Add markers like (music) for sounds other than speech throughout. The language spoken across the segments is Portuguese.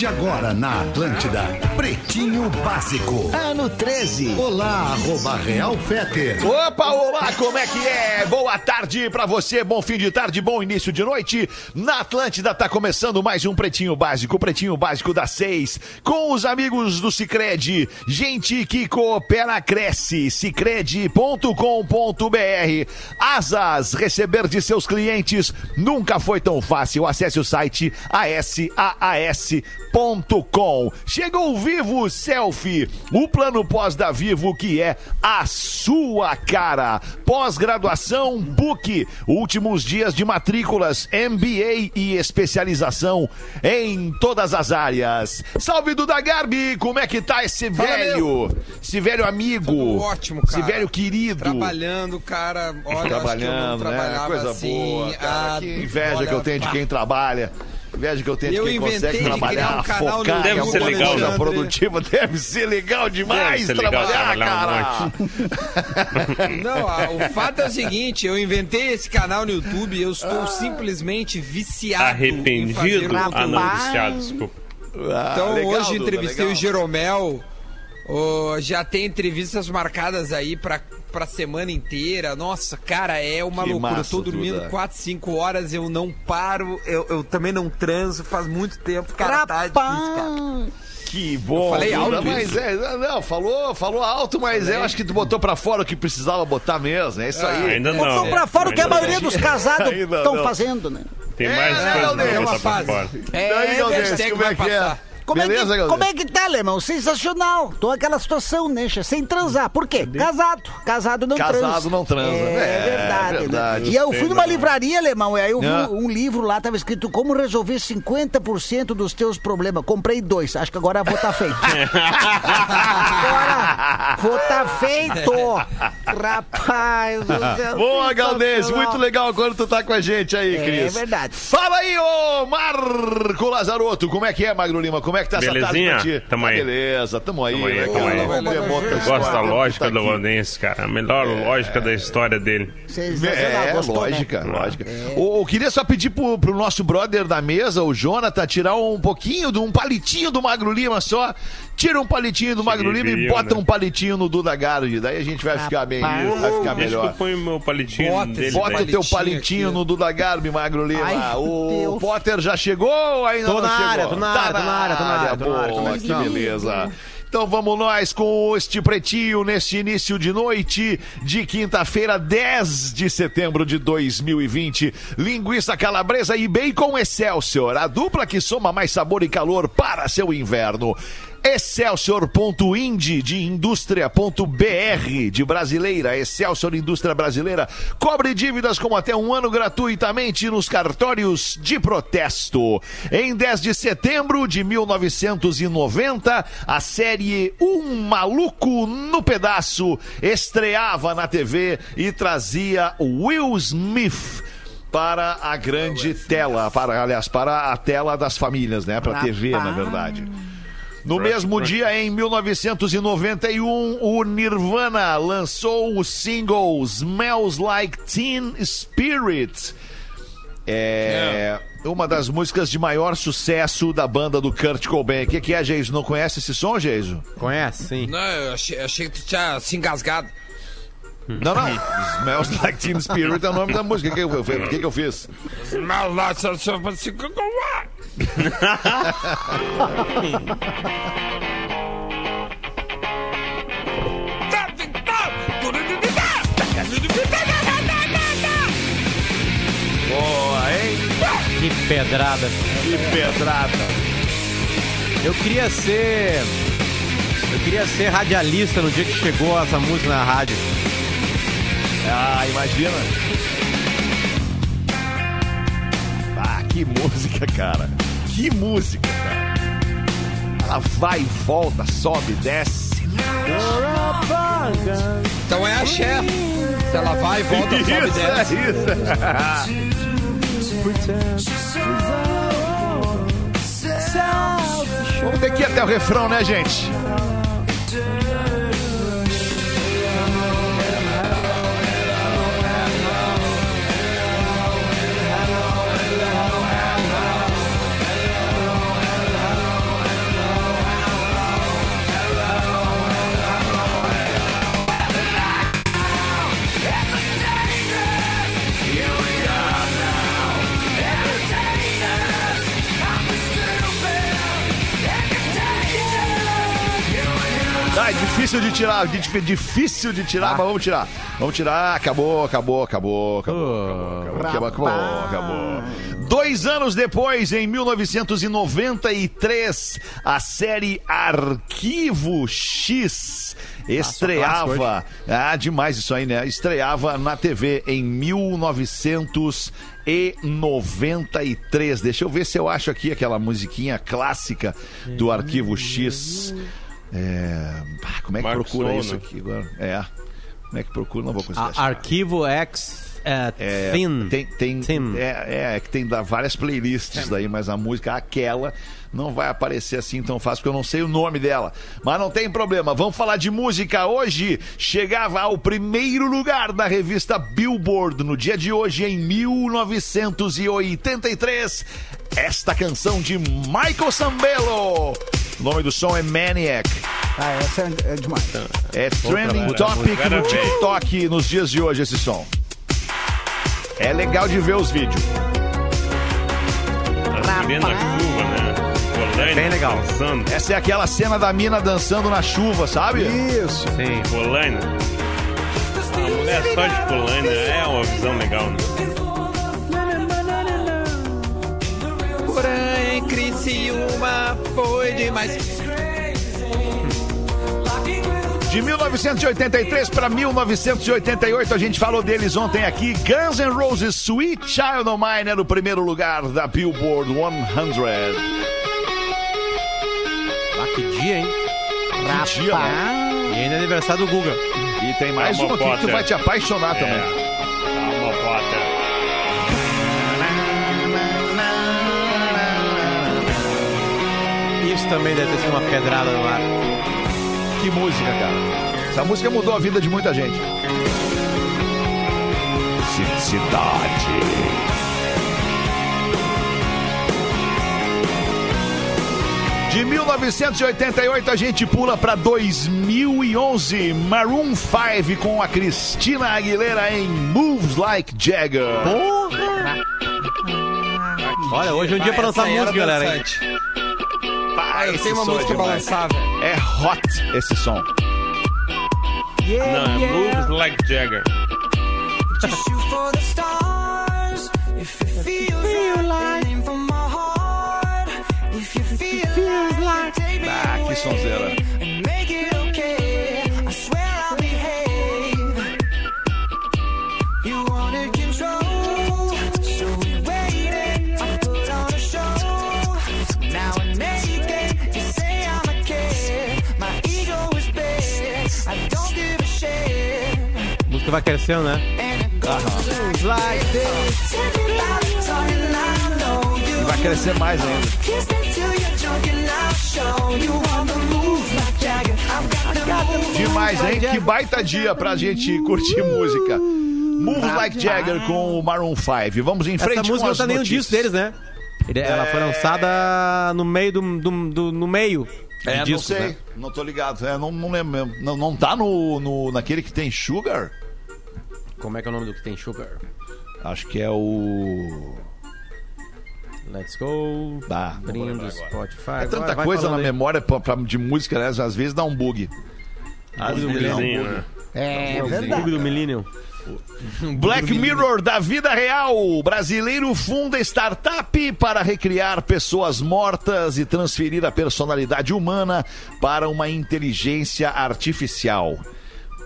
De agora na Atlântida, Pretinho Básico. Ano 13. Olá, arroba Real Feter. Opa, olá, como é que é? Boa tarde pra você, bom fim de tarde, bom início de noite. Na Atlântida tá começando mais um Pretinho Básico, Pretinho Básico das seis, com os amigos do Cicred. Gente que coopera, cresce. Cicred.com.br. Asas, receber de seus clientes nunca foi tão fácil. Acesse o site asaas.com. Chegou o Vivo Selfie, o plano pós da Vivo que é a sua cara. Pós-graduação Book, últimos dias de matrículas, MBA e especialização em todas as áreas. Salve Duda Garbi, como é que tá esse Fala, velho? Esse velho amigo. Tudo ótimo, cara. Esse velho querido. Trabalhando, cara. Olha, Trabalhando, acho que eu não né? Coisa assim. boa, cara. Ah, que inveja olha, que eu tenho de quem trabalha. Inveja que eu tenho de Eu quem inventei consegue trabalhar, criar um canal no focar, YouTube, em alguma Deve ser legal, coisa né? produtiva. (laughs) Deve ser legal demais ser legal trabalhar, trabalhar um cara. (laughs) Não, ah, o fato é o seguinte, eu inventei esse canal no YouTube e eu estou simplesmente viciado em fazer Arrependido? Ah, não, viciado, desculpa. Ah, Então legal, hoje Duda, entrevistei legal. o Jeromel. Ô, já tem entrevistas marcadas aí pra, pra semana inteira. Nossa, cara, é uma Que loucura. massa, eu tô dormindo Duda. 4, 5 horas, eu não paro. Eu, eu também não transo faz muito tempo. Cara, tá difícil, cara. Que bom. Eu falei alto mas isso? é, não, falou, falou alto, mas eu acho que tu botou pra fora o que precisava botar mesmo. É isso aí. Ainda não. Botou pra fora o que a Ainda não. maioria dos casados (laughs) estão não. fazendo, né? Tem É, mais né, coisa Galdês? pra É uma fase. fora. E aí, Galdês, hashtag como é vai que é? Como, Beleza, é que, como é que tá, alemão? Sensacional. Tô aquela situação, né? Sem transar. Por quê? Casado. Casado não transa. Casado não transa. É, É, verdade. verdade. Né? E eu fui numa livraria, alemão, e aí eu vi Ah. um livro lá, tava escrito Como Resolver 50% dos Teus Problemas. Comprei dois. Acho que agora vou tá feito. (laughs) agora vou tá feito. Rapaz do céu. Boa, Galdês, muito legal quando tu tá com a gente aí, É Cris. verdade. Fala aí, ô Marco Lazarotto, como é que é, Magro Lima? Como é que tá essa Belezinha? tarde pra ti? Tamo Ah, aí. Beleza, tamo aí, Tamo aí, né, tamo aí. Vamos ver outra Eu gosto da história, lógica tá do. Valdense, cara. A melhor lógica da história dele. É, Gostou, né? lógica, lógica. O- Eu queria só pedir pro, pro nosso brother da mesa, o Jonathan, tirar um pouquinho, de um palitinho do Magro Lima só. Tira um palitinho do Magro Lima e bota né? um palitinho no Duda Gardi. Daí a gente vai ficar bem, vai ficar Deixa que melhor. eu ponho meu palitinho Bota dele. Bota daí. o teu palitinho aqui. no Duda Garbi, Magro Lima. Ai, o Deus. Potter já chegou ou ainda Tô não na chegou? área, tô na área, tô na área, tô na área, tô na área, Boa, como é que tá? beleza. Então vamos nós com este pretinho neste início de noite de quinta-feira, 10 de setembro de 2020. Linguiça calabresa e bacon Excelsior, a dupla que soma mais sabor e calor para seu inverno. Excelsior.ind de indústria.br de brasileira, Excelsior Indústria Brasileira, cobre dívidas com até um ano gratuitamente nos cartórios de protesto. Em 10 de setembro de 1990, a série Um Maluco no Pedaço estreava na TV e trazia Will Smith para a grande tela, para, aliás, para a tela das famílias, né? Para a TV, na verdade. No mesmo dia, em 1991, o Nirvana lançou o single Smells Like Teen Spirit. É uma das músicas de maior sucesso da banda do Kurt Cobain. O que, que é, Geiso? Não conhece esse som, Geiso? Conhece, sim. Não, eu achei, achei que tu tinha se engasgado. Não, não. Smells Like Teen Spirit é o nome da música. O que, que, eu- que, que eu fiz? Lá, só, só, só, Boa, hein? Que pedrada. Que pedrada. Eu queria ser. Eu queria ser radialista no dia que chegou essa música na rádio. Ah, imagina. Ah, que música, cara. Que música, cara. Ela vai e volta, sobe, desce. Então é axé. Se ela vai, volta, sobe e Isso, desce. é isso. (laughs) Vamos ter que ir até o refrão, né, gente? difícil de tirar, difícil de tirar, ah. mas vamos tirar. Vamos tirar. Acabou, acabou, acabou, acabou, acabou, acabou, acabou, acabou. Dois anos depois, em 1993, a série Arquivo X estreava. Ah, demais isso aí, né? Estreava na TV em 1993 Deixa eu ver se eu acho aqui aquela musiquinha clássica do Arquivo X. É, ah, como é que Mark procura Sono. isso aqui agora? É. Como é que procura? Não vou conseguir A- achar. Arquivo X é, É, Thin. tem, tem, Thin. é, é, que tem várias playlists daí, mas a música, aquela, não vai aparecer assim tão fácil, porque eu não sei o nome dela. Mas não tem problema, vamos falar de música. Hoje chegava ao primeiro lugar da revista Billboard, no dia de hoje, em 1983, esta canção de Michael Sambello. O nome do som é Maniac. Ah, essa é, é demais. É trending música. topic no. TikTok nos dias de hoje esse som. É legal de ver os vídeos. Na chuva, né? Rolando, Bem legal. Dançando. Essa é aquela cena da mina dançando na chuva, sabe? Isso. Sim. Polaina. A mulher só de Polaina é uma visão legal, né? Porém, Criciúma foi demais. De 1983 para 1988, a gente falou deles ontem aqui. Guns N' Roses, Sweet Child O' Mine era o primeiro lugar da Billboard 100. Ah, que dia, hein? Que dia, né? E ainda é aniversário do Guga. E tem mais Calma, uma aqui que tu vai te apaixonar também. É. Calma, Potter. Isso também deve ter sido uma pedrada no ar. Que música, cara. Essa música mudou a vida de muita gente. Ci- Cidade. De 1988 a gente pula para 2011, Maroon 5 com a Cristina Aguilera em Moves Like Jagger. Olha, hoje é um dia pra lançar música, galera. Ah, eu tenho uma é música pra lançar, velho. É hot esse som. Não, é Moves Like Jagger. Ah, que sonzeira. Vai crescendo, né? E vai crescer mais ainda. Demais, hein? Que baita dia pra gente curtir música. Move Like Jagger com o Maroon 5. Vamos em frente Essa música não tá nem no notícias. disco deles, né? Ela foi lançada no meio do. do- do- no meio. É, de não sei. né? Não tô ligado. É, não, não lembro mesmo. Não, não tá no, no, naquele que tem Sugar? Como é que é o nome do que tem Sugar? Acho que é o... Let's go. Ah, lembrar agora. Spotify. É tanta Vai- coisa na aí. memória pra- pra- de música, né? Às vezes dá um bug. Às Bug do vezes um bug. né? É Bug verdade. do Millennium. (laughs) Black Mirror da vida real. Brasileiro funda startup para recriar pessoas mortas e transferir a personalidade humana para uma inteligência artificial.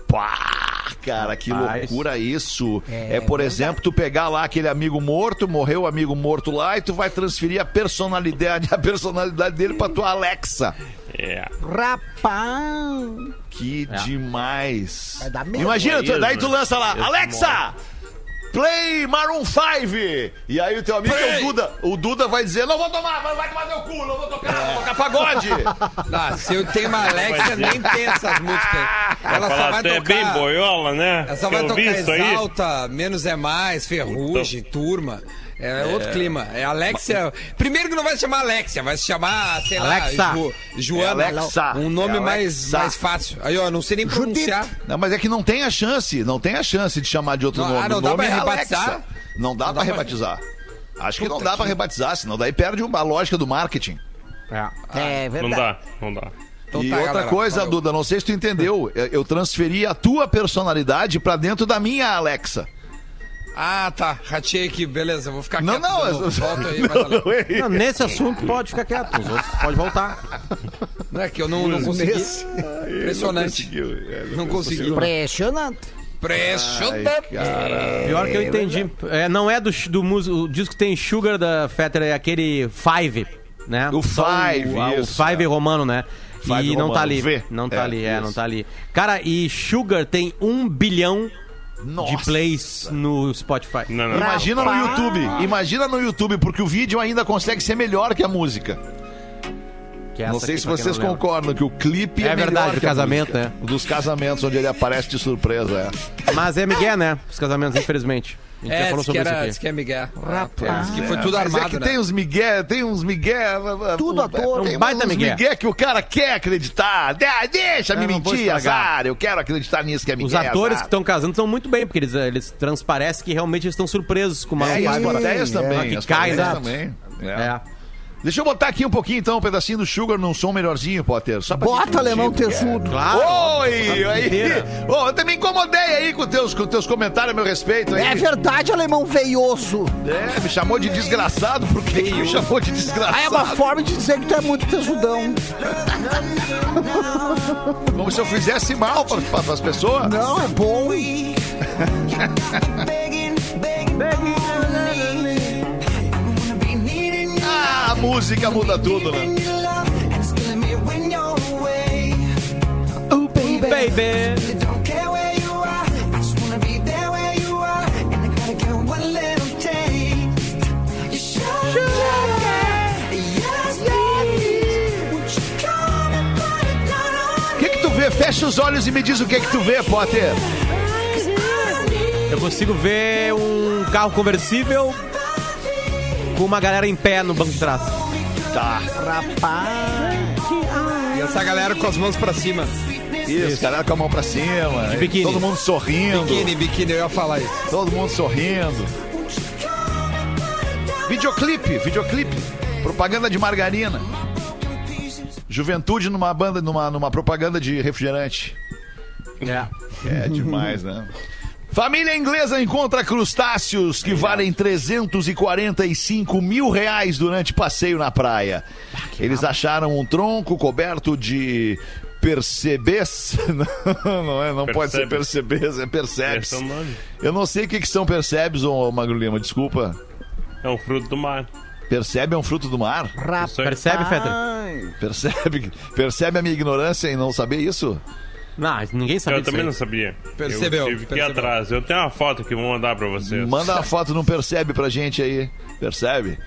Pá, cara, que Rapaz. loucura isso. É, É por verdade. exemplo, tu pegar lá aquele amigo morto, morreu o amigo morto lá e tu vai transferir a personalidade, (laughs) a personalidade dele pra tua Alexa. É. Rapaz. Que É. demais. Vai dar medo. Imagina, tu- daí tu né? lança lá, Alexa! Play Maroon 5. E aí o teu amigo é o Duda. O Duda vai dizer, não vou tomar, vai, vai tomar teu cu, não vou tocar, vou tocar pagode. Ah, se eu tenho uma Alexa, nem tem essas músicas. Ela só vai até tocar. bem boiola, né? Ela só vai tocar. Exalta, Menos é Mais, Ferrugem, Turma. É, outro clima. É Alexia. Primeiro que não vai se chamar Alexia, vai se chamar, sei Alexa. lá, Ju- Joana. É Alexa. Um nome É mais, mais fácil. Aí, ó, não sei nem pronunciar. Não, mas é que não tem a chance, não tem a chance de chamar de outro Não, nome. ah, não dá pra é rebatizar? Alexa. Não dá Não pra dá pra- rebatizar. Acho que não dá pra rebatizar, senão daí perde uma lógica do marketing. É Não verdade. dá, não dá. Então e tá, outra galera, coisa, valeu. Duda, não sei se tu entendeu, eu- eu transferi a tua personalidade pra dentro da minha Alexa. Ah, tá. Ratei aqui, beleza. Vou ficar Não, quieto. não, Volta aí, mas valeu. Não, nesse assunto pode ficar quieto, os outros pode voltar. Não é que eu não, não consegui. Impressionante. Não consegui. Impressionante. Impressionante. Pior que eu entendi. É, não é do, do músico, o disco que tem Sugar da Fetter, é aquele Five, né? O Five, o, a- o isso, Five é. romano, né? Five e não romano, tá ali. V. Não tá É, ali, é, isso. não tá ali. Cara, e Sugar tem um bilhão de plays no Spotify. Não, não. Imagina no YouTube, imagina no YouTube, porque o vídeo ainda consegue ser melhor que a música. Que é não sei aqui, se quem vocês lembra. concordam que o clipe é, É verdade, melhor do casamento, né? Dos casamentos, onde ele aparece de surpresa, é. Mas é Miguel, né? Os casamentos, infelizmente. A gente já É, falou sobre era, isso diz aqui. que é Miguel. Rapaz. Diz que foi tudo Mas armado, é que né? tem uns migué, tem uns migué... Tudo à toa. Tem Um baita uns migué. migué que o cara quer acreditar. De- Deixa-me Eu não vou mentir, estragar. azar. Eu quero acreditar nisso que é migué, Os atores que azar. estão casando estão muito bem, porque eles, eles transparecem que realmente eles estão surpresos com o É, e as Maroon 5. plateias é. também. Que as cai, também. É. É. Deixa eu botar aqui um pouquinho, então, um pedacinho do Sugar num som melhorzinho, Potter. Só pra Bota, alemão tesudo. Claro. Oi! Aí! inteira. Ô, eu também incomodei aí com teus, com teus comentários a meu respeito aí. É verdade, alemão veioso. É, me chamou de desgraçado, por que me chamou de desgraçado? Ah, é uma forma de dizer que tu é muito tesudão. Como se eu fizesse mal para as pessoas. Não, é bom. (laughs) a música muda tudo, né? Oh, baby. Baby. O que que tu vê? Fecha os olhos e me diz o que que tu vê, Potter. Eu consigo ver um carro conversível com uma galera em pé no banco de trás. Tá. Rapaz. E essa galera com as mãos pra cima. Isso, galera com a mão pra cima. De biquíni. Todo mundo sorrindo. Biquíni, biquíni, eu ia falar isso. Todo mundo sorrindo. Videoclipe, videoclipe. Propaganda de margarina. Juventude numa banda, numa, numa propaganda de refrigerante. É. É demais, né? Família inglesa encontra crustáceos que valem 345 mil reais durante passeio na praia. Eles acharam um tronco coberto de percebes. (laughs) Não, não é, não pode ser percebes, é percebes. É. Eu não sei o que, que são percebes, ô Magro Lima, desculpa. É um fruto do mar. Percebe é um fruto do mar? Percebe, Fetter? Percebe, percebe a minha ignorância em não saber isso? Não, ninguém sabe Eu disso também aí. não sabia. Percebeu, Eu tive que ir percebeu. atrás. Eu tenho uma foto que vou mandar pra vocês. Manda uma foto, não percebe pra gente aí. Percebe?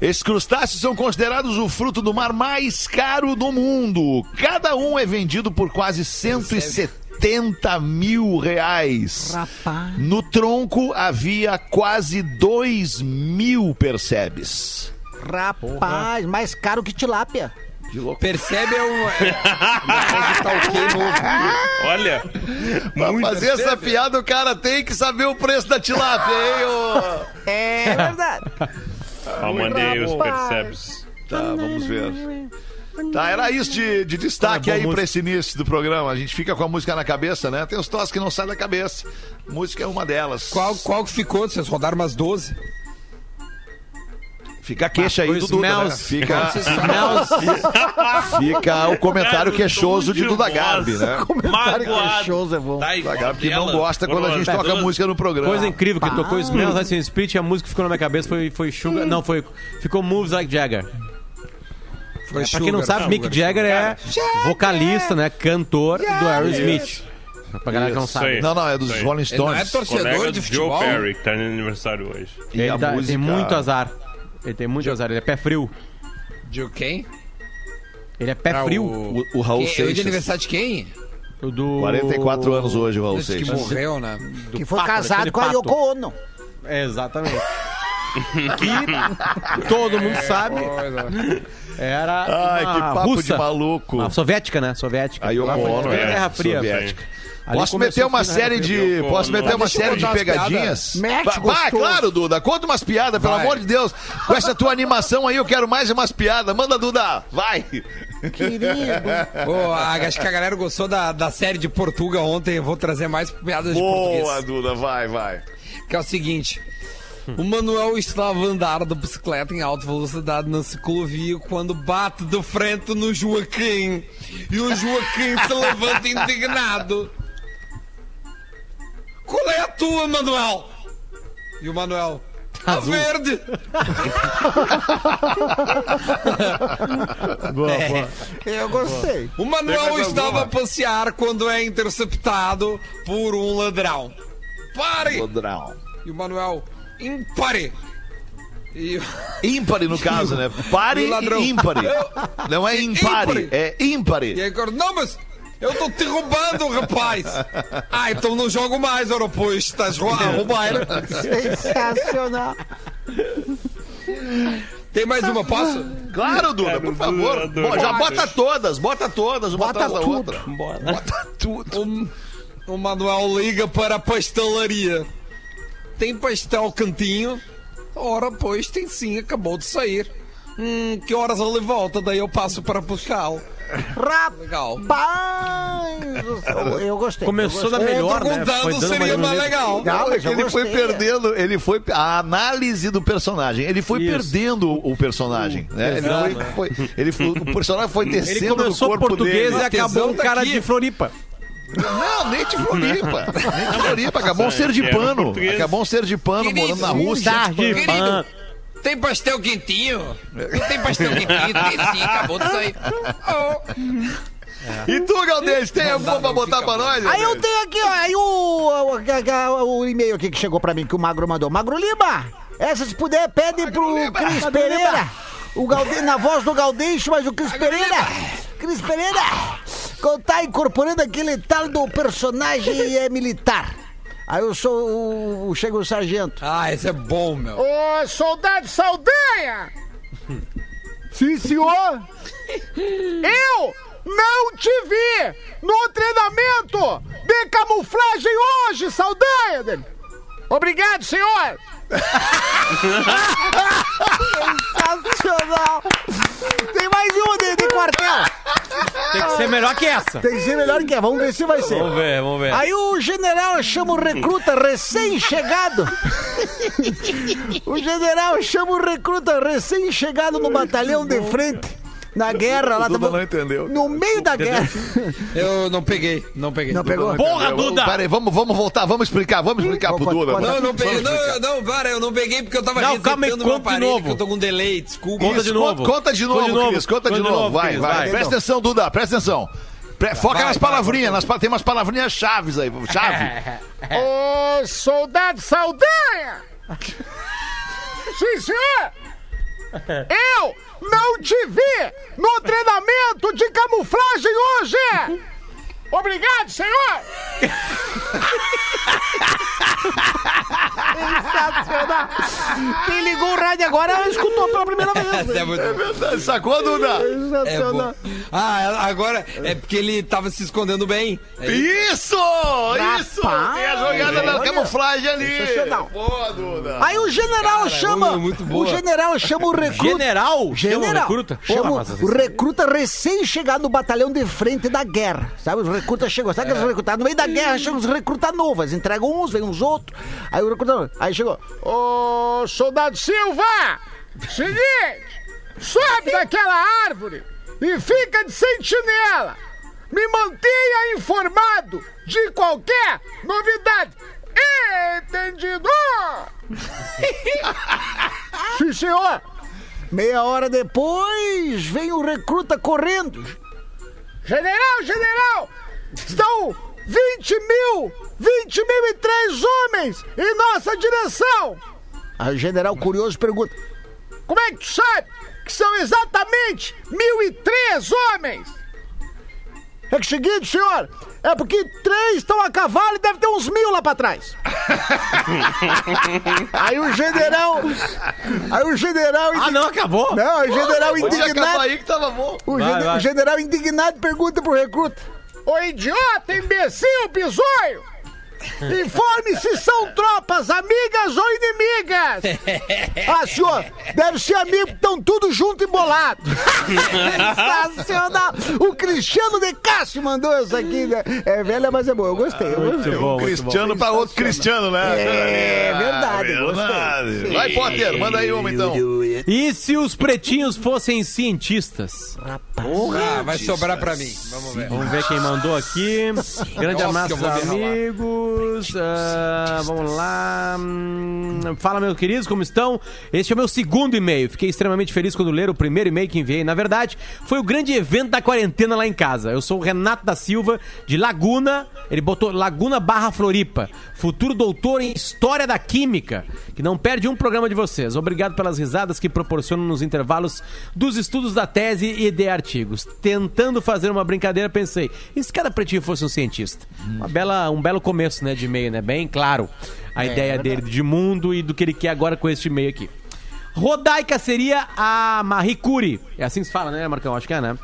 Esses crustáceos são considerados o fruto do mar mais caro do mundo. Cada um é vendido por quase 170 mil reais. Rapaz. No tronco havia quase 2 mil percebes. Rapaz, mais caro que tilápia. Que louco. Percebe é um. É. (laughs) Olha, Pra fazer essa piada, o cara tem que saber o preço da tilápia, hein, ô? É (laughs) verdade. ó, mandei os percebes. Tá, vamos ver. Tá, era isso de, de destaque Ah, aí música. pra esse início do programa. A gente fica com a música na cabeça, né? Tem os tos que não saem da cabeça. Música é uma delas. Qual, qual que ficou? Vocês rodaram umas 12? Fica a queixa aí do Duda, né? Fica, (laughs) fica o comentário queixoso de Duda Garbi, né? (laughs) Magoado. queixoso é bom. Tá Duda Garbi que não gosta quando a gente toca duas- música no programa. Coisa incrível que tocou Smells Like Teen Spirit e a música que ficou na minha cabeça foi, foi Sugar. Não, foi. Ficou Moves Like Jagger. Foi Pra quem não sabe, Mick Jagger é vocalista, né? Cantor do Aerosmith. Pra galera que não sabe. Não, não, é dos. Rolling Ele não é Stones. torcedor Colega de do Joe futebol? Perry, que tá no aniversário hoje. E Ele a tá- música- tem muito azar. Ele tem muito azar, ele é pé frio. De quem? Ele é pé Ah, frio. O, o Raul Quem- é o de Seixas. aniversário de quem? O do... 44 anos hoje, o Raul Esse que Seixas. morreu, né? do Que foi Pato, casado daquele com a pato. Yoko Ono. É, exatamente. (laughs) que todo mundo sabe era Ai, uma que papo russa. de maluco. Uma soviética, né? Soviética. A Yoko Lá foi Ono, a é, Guerra Fria. soviética. Ali Posso meter uma da série de. Posso meter uma série de pegadinhas? Mete, Vai, claro, Duda. Conta umas piadas, pelo amor de Deus. Com essa tua animação aí, eu quero mais umas piadas. Manda, Duda. Vai. Querido. (laughs) A- acho que a galera gostou da, da série de Portugal ontem. Eu vou trazer mais piadas de Boa, português. Duda. Vai, vai. Que é o seguinte. O Manuel estava a andar de bicicleta em alta velocidade na ciclovia quando bate de frente no Joaquim. E o Joaquim se levanta indignado. Qual é a tua, Manuel? E o Manuel. A verde! (laughs) Boa, boa. Eu gostei. O Manuel estava a passear quando é interceptado por um ladrão. Pare! Podrão. E o Manuel, impare! E (laughs) Ímpare, no caso, né? Pare E ladrão? e ímpare. Não é impare, Ímpare. é E ímpare. agora, não, mas eu estou te roubando, rapaz! (laughs) Ah, então não jogo mais, ora, pois estás rou- a roubar. Sensacional. Tem mais uma, posso? Claro, Duda, por favor. Bom, já bota todas, bota todas, uma Bota atrás da tudo. outra. Bota tudo. O, o Manuel liga para a pastelaria. Tem pastel cantinho? Ora, pois, tem sim, acabou de sair. Hum, que horas ele volta? Daí eu passo para buscá-lo. Legal. Rapaz, eu gostei. Começou eu da melhor, né? contando, Foi dando seria mais legal. Mas eu ele foi perdendo, ele foi a análise do personagem. Ele foi Isso. perdendo o personagem, né? Ele Exato. foi, foi- ele foi- o personagem foi Ele descendo no começou corpo português dele. e acabou um tesão cara daqui. de Floripa. Não, nem de Floripa. (laughs) Nem de Floripa. Acabou um ser de era pano. Acabou um ser de pano Querido, morando na Rússia. Querido, tem pastel quentinho? Não tem pastel quentinho? Tem sim, (laughs) acabou de sair. Oh. E tu, Galdês, tem alguma pra botar pra nós? Aí eu Galdês? tenho aqui, ó, aí o, o, o- o e-mail aqui que chegou pra mim, que o Magro mandou. Magro Lima, essa se puder, pede pro Lima. Cris Magro Pereira. O Galde, na voz do Galdeixo, mas o Cris Pereira. Cris Pereira, tá incorporando aquele tal do personagem é militar. Aí eu sou o, o- chega o sargento. Ah, esse é bom, meu. Ô, soldado Saldanha! Sim, senhor? Eu não te vi no treinamento de camuflagem hoje, Saldanha! dele. Obrigado, senhor! Sensacional! Tem mais um de, de quartel! Tem que ser melhor que essa. Tem que ser melhor que é, vamos ver se vai ser. Vamos ver, vamos ver. Aí o general chama o recruta recém-chegado. o general chama o recruta recém-chegado no batalhão de frente. Na guerra lá Duda tava- não entendeu. No meio da guerra. (laughs) Eu não peguei, não peguei. Não pegou? Porra, Duda! Peraí, vamos, vamos voltar, vamos explicar, vamos explicar pro Conta- Duda. Não, não peguei. Não, não, para, eu não peguei porque eu tava Não, calma aí, resetando meu conta de aparelho, novo. que eu tô com delay, desculpa. Conta de Isso, novo. Conta, conta de novo, Conta de novo, Cris, conta de novo. Vai, Cris, vai. vai. Presta atenção, Duda, presta atenção. Pre- Foca Vai, nas palavrinhas, nas pa- tem umas palavrinhas chaves aí. Chave. (laughs) Ô, soldado Saldanha! (laughs) Sim, senhor! (laughs) Eu não te vi no treinamento de camuflagem hoje! (laughs) Obrigado, senhor! (laughs) Sensacional! Quem ligou o rádio agora escutou pela primeira vez. Essa é muito Sacou, Duda? é Sensacional. bom. Ah, agora é porque ele tava se escondendo bem. É Isso! Isso! Rapaz, Tem a jogada da camuflagem ali. Sensacional. Boa, Duda. Aí o general Cara, chama. muito, muito boa. o general chama o (laughs) recruta. General? Chama o General. recruta? Chama Porra, o- o recruta recém-chegado no batalhão de frente da guerra. Sabe? Os recrutas chegou. Sabe aqueles recrutados? No meio da guerra chegam os recrutas novos. Entregam uns, vem uns outros. Aí o recruta. Aí chegou. Ô, soldado Silva! Seguinte! Sobe daquela árvore e fica de sentinela. Me mantenha informado de qualquer novidade. Entendido? (laughs) Sim, senhor. Meia hora depois, vem o recruta correndo. General, general! Estão 20 mil, 20 mil e três homens em nossa direção. Aí o general curioso pergunta, como é que tu sabe que são exatamente mil e três homens? É que o seguinte, senhor, é porque três estão a cavalo e deve ter uns mil lá pra trás. (laughs) aí o general. Aí o general. Ah, não, acabou? Não, o general indignado. aí que tava bom. O, Vai, gene- vai. o general indignado pergunta pro recruta: Ô idiota, imbecil, bisonho! Informe se são tropas amigas ou inimigas! (laughs) Ah, senhor, deve ser amigo, estão tudo junto e bolado. (laughs) Sensacional! O Cristiano de Cássio mandou essa aqui, né? É velha, mas é boa. Eu gostei, eu gostei. Muito bom, muito. Cristiano pra outro Cristiano, né? É verdade, gostei. verdade. Vai, Potter, manda aí uma então. E se os pretinhos fossem cientistas? Ah, vai sobrar pra mim. Vamos ver. Vamos ver quem mandou aqui. Grande abraço que amigos. Ah, vamos lá. Hum, Fala, meus queridos, como estão? Este é o meu segundo e-mail. Fiquei extremamente feliz quando ler o primeiro e-mail que enviei. Na verdade, foi o grande evento da quarentena lá em casa. Eu sou o Renato da Silva, de Laguna. Ele botou Laguna Barra Floripa. Futuro doutor em História da Química, que não perde um programa de vocês. Obrigado pelas risadas que proporcionam nos intervalos dos estudos da tese e de artigos. Tentando fazer uma brincadeira, pensei, e se cada pretinho fosse um cientista? Uma bela, um belo começo, né, de e-mail, né? Bem claro a ideia dele de mundo e do que ele quer agora com este e-mail aqui. Rodaica seria a Marie Curie. É assim que se fala, né, Marcão? Acho que é, né?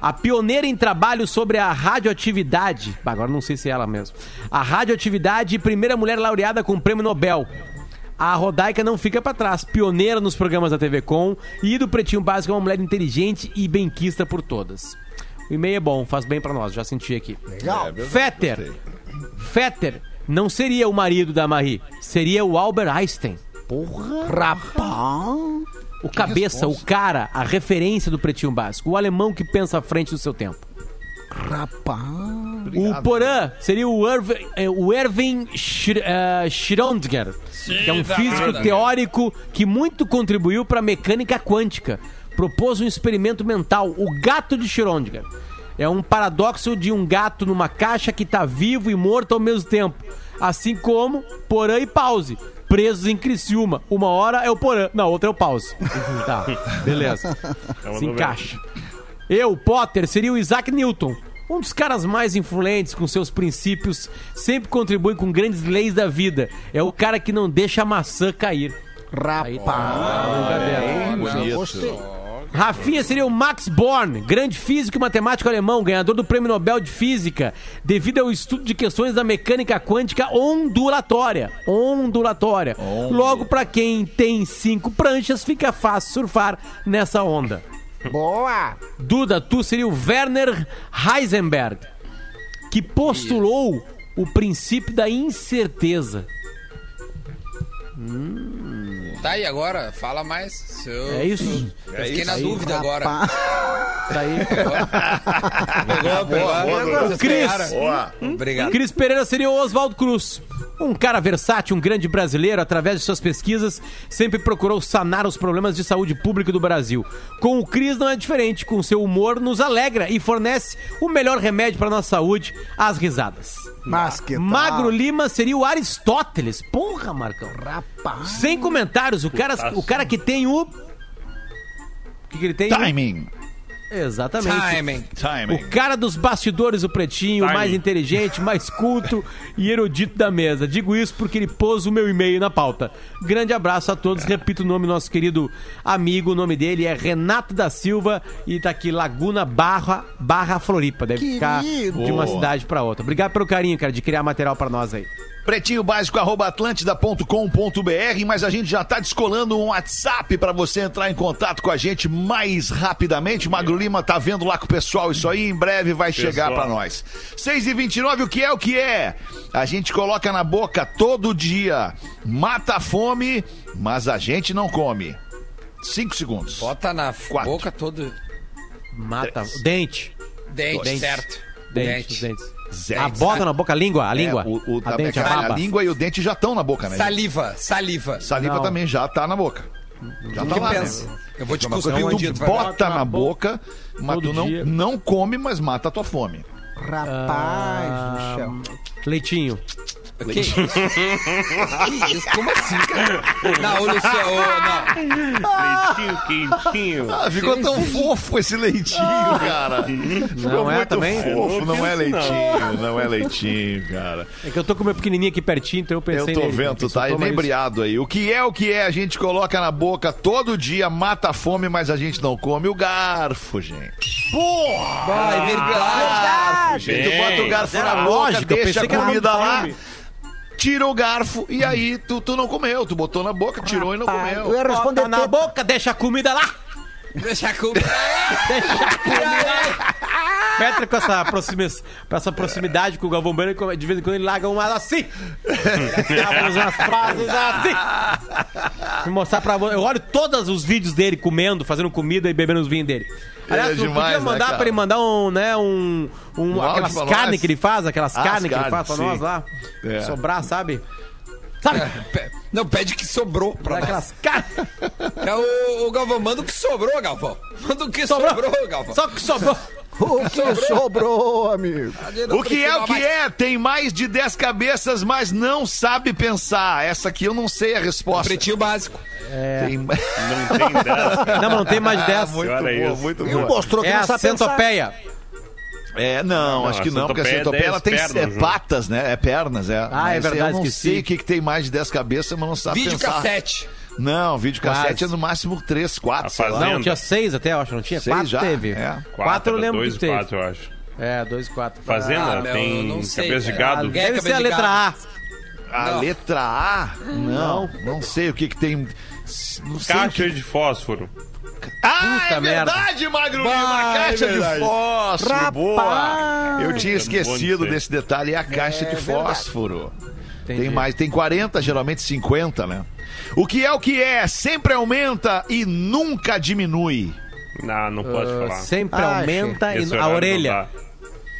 A pioneira em trabalho sobre a radioatividade. Agora não sei se é ela mesmo. A radioatividade e primeira mulher laureada com o prêmio Nobel. A Rodaica não fica pra trás, pioneira nos programas da TV Com e do Pretinho Básico é uma mulher inteligente e benquista por todas. O e-mail é bom, faz bem pra nós, já senti aqui. Legal. Fetter. Fetter não seria o marido da Marie, seria o Albert Einstein. Rapaz. O cabeça, o cara, a referência do Pretinho Básico, o alemão que pensa à frente do seu tempo. Rapaz. O Porã seria o Erwin, eh, o Erwin Schr- eh, Schrödinger, que é um físico teórico que muito contribuiu para a mecânica quântica. Propôs um experimento mental, o gato de Schrödinger. É um paradoxo de um gato numa caixa que está vivo e morto ao mesmo tempo. Assim como Porã e Pause, presos em Criciúma. Uma hora é o Porã, na outra é o Pause. (laughs) tá, beleza. Se encaixa. Eu, Potter, seria o Isaac Newton. Um dos caras mais influentes com seus princípios, sempre contribui com grandes leis da vida. É o cara que não deixa a maçã cair. Aí tá, brincadeira. Gostei. Rafinha seria o Max Born, grande físico e matemático alemão, ganhador do Prêmio Nobel de Física, devido ao estudo de questões da mecânica quântica ondulatória. Ondulatória. Logo, pra quem tem cinco pranchas, fica fácil surfar nessa onda. Boa. Duda, tu seria o Werner Heisenberg, que postulou o princípio da incerteza. Tá aí agora, fala mais. Eu, É isso? eu fiquei na aí. dúvida agora. Tá aí. Pegou, pegou. Vocês Cris. Boa. Obrigado. Cris Pereira seria o Oswaldo Cruz. Um cara versátil, um grande brasileiro, através de suas pesquisas, sempre procurou sanar os problemas de saúde pública do Brasil. Com o Cris não é diferente, com seu humor nos alegra e fornece o melhor remédio para nossa saúde, as risadas. Mas que tal? Magro Lima seria o Aristóteles. Porra, Marcão. Rapaz. Sem comentários, o cara, o cara que tem o. O que, que ele tem? Timing. Exatamente. Timing. Timing. O cara dos bastidores, o pretinho, o mais Timing. inteligente, mais culto e erudito da mesa. Digo isso porque ele pôs o meu e-mail na pauta. Grande abraço a todos. Repito o nome do nosso querido amigo. O nome dele é Renato da Silva e tá aqui Laguna Barra, Barra Floripa. Deve ficar Querido. de uma cidade pra outra. Obrigado pelo carinho, cara, de criar material pra nós aí. Pretinho básico arroba atlântida.com.br, mas a gente já tá descolando um WhatsApp pra você entrar em contato com a gente mais rapidamente. O Magro Lima tá vendo lá com o pessoal isso aí, em breve vai chegar pra nós. 6 e 29 o que é o que é? A gente coloca na boca todo dia, mata a fome, mas a gente não come. 5 segundos. Bota na Quatro. boca todo. Mata. Dente. Dente, Dente. certo. Dente. Os Dente. A bota na boca, a língua, a língua. É, o, o- a a, dente, a a baba. língua e o dente já estão na boca, né? Saliva, saliva. Saliva Não. também já tá na boca. Já tá lá, pensa? né? Eu vou te É uma cuspir coisa um que dia, tu bota na boca, mas tu não, dia. não come, mas mata a tua fome. Rapaz do céu. Leitinho. Que isso? (laughs) Que isso? Como assim, cara? Não, o Luciano, Leitinho quentinho. Ah, ficou tão fofo esse leitinho, cara. Ficou Não é muito também? fofo, não é não leitinho, não é leitinho, cara. É que eu tô com o meu pequenininho aqui pertinho, então eu pensei Eu tô nele, vendo, tu tá inebriado aí. O que é o que é, a gente coloca na boca todo dia, mata a fome, mas a gente não come o garfo, gente. não. Vai, verdade. Gente, tu bota o garfo era na boca, lógico, eu deixa pensei a que era comida lá, fome. Tira o garfo e aí tu, tu não comeu. Tu botou na boca, tirou e não Rapaz, eu comeu. ia responder Bota na boca, deixa a comida lá. Deixa a culpa. Deixa lá. Petra com essa, proximi com essa proximidade com o Galvão Bueno, de vez em quando ele larga umas assim. Acaba umas frases assim. Vou mostrar pra você. Eu olho todos os vídeos dele comendo, fazendo comida e bebendo os vinhos dele. Aliás, é eu demais, podia né, mandar cara? pra ele mandar um, né, um, um, Um aquelas carnes que ele faz, aquelas Ah, carnes que ele faz pra sim. nós lá. É. Sobrar, sabe? Sabe? Pe- Não, pede que sobrou pra Dá nós. aquelas. (laughs) É o, o Galvão, manda o que sobrou, Galvão. Manda o que sobrou, Galvão. Só que sobrou. O que sobrou, (laughs) amigo? O que é o que é? Tem mais de 10 cabeças, mas não sabe pensar. Essa aqui eu não sei a resposta. Pretinho básico. Tem... Não tem dessa. Não, mas não tem mais de 10. Muito Olha boa, isso. muito E boa. mostrou que É não a sabe pensar. É, não, Não, acho que não, porque a centopeia é ela tem 10 pernas, é né? patas, né? É pernas, é. Ah, é Mas verdade, Eu não esqueci. sei o que, que tem mais de 10 cabeças, mas não sabe Vídeo pensar. cassete. Não, vídeo cassete é no máximo 3, 4, A sei lá. Fazenda. Não, tinha seis até, eu acho. Não tinha? Seis quatro já? teve. É. Quatro eu lembro dois que e teve. quatro, eu acho. É, dois, quatro. Fazenda Ah, tem não sei, cabeça de gado. Alguém- Deve ser a letra A. A Não. letra A? Não, não sei o que que tem. Não Caixa que... de fósforo. Ah, Puta é merda. verdade, Magro Lima, caixa é de fósforo, Rapaz. boa. Eu tinha esquecido dizer. desse detalhe, é a caixa de verdade. fósforo. Tem mais, tem 40, geralmente 50, né? O que é o que é? Sempre aumenta e nunca diminui. Não, não pode Uh, falar. sempre Ah, aumenta e- a não orelha.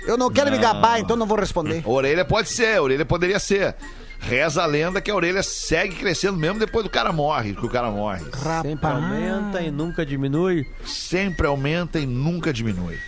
Eu não quero me gabar, então não vou responder. Orelha pode ser, orelha poderia ser. Reza a lenda que a orelha segue crescendo mesmo depois do cara morre, que o cara morre. Sempre aumenta e nunca diminui. Sempre aumenta e nunca diminui.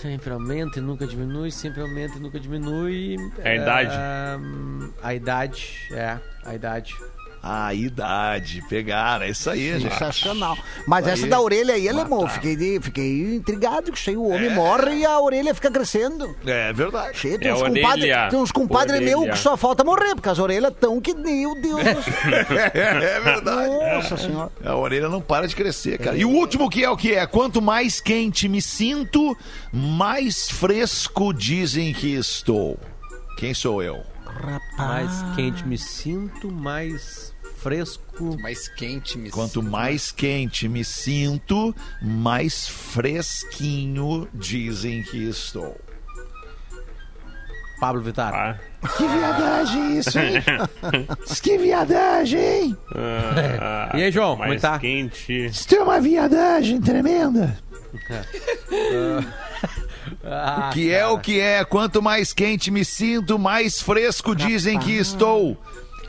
Sempre aumenta e nunca diminui, sempre aumenta e nunca diminui. É a idade. Ahn, a idade, é, a idade. A idade, pegaram, é isso aí, gente. Sensacional. Mas Aí. essa da orelha aí, alemão, fiquei, de- fiquei intrigado que isso aí, o homem morre e a orelha fica crescendo. É verdade. Cheio, tem É uns orelha. compadres tem uns compadre Orelha. meu que só falta morrer, porque as orelhas tão que, meu Deus do céu. (laughs) É verdade. Nossa senhora. A orelha não para de crescer, cara. E o último que é o que é? Quanto mais quente me sinto, mais fresco dizem que estou. Quem sou eu? Mais quente me sinto, mais fresco. Mais quente, me Quanto mais quente me sinto, mais fresquinho dizem que estou. Pablo Vittar. Ah, Que viadagem isso, hein? (laughs) que viadagem! ah, E aí, João, como é mais que tá? quente. Isso é uma viadagem tremenda. Ah, Que é o que é, quanto mais quente me sinto, mais fresco dizem que estou.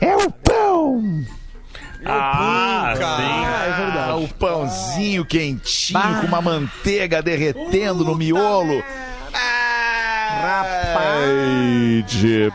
É o pão! Ah, sim. Ah, o pãozinho quentinho com uma manteiga derretendo no miolo.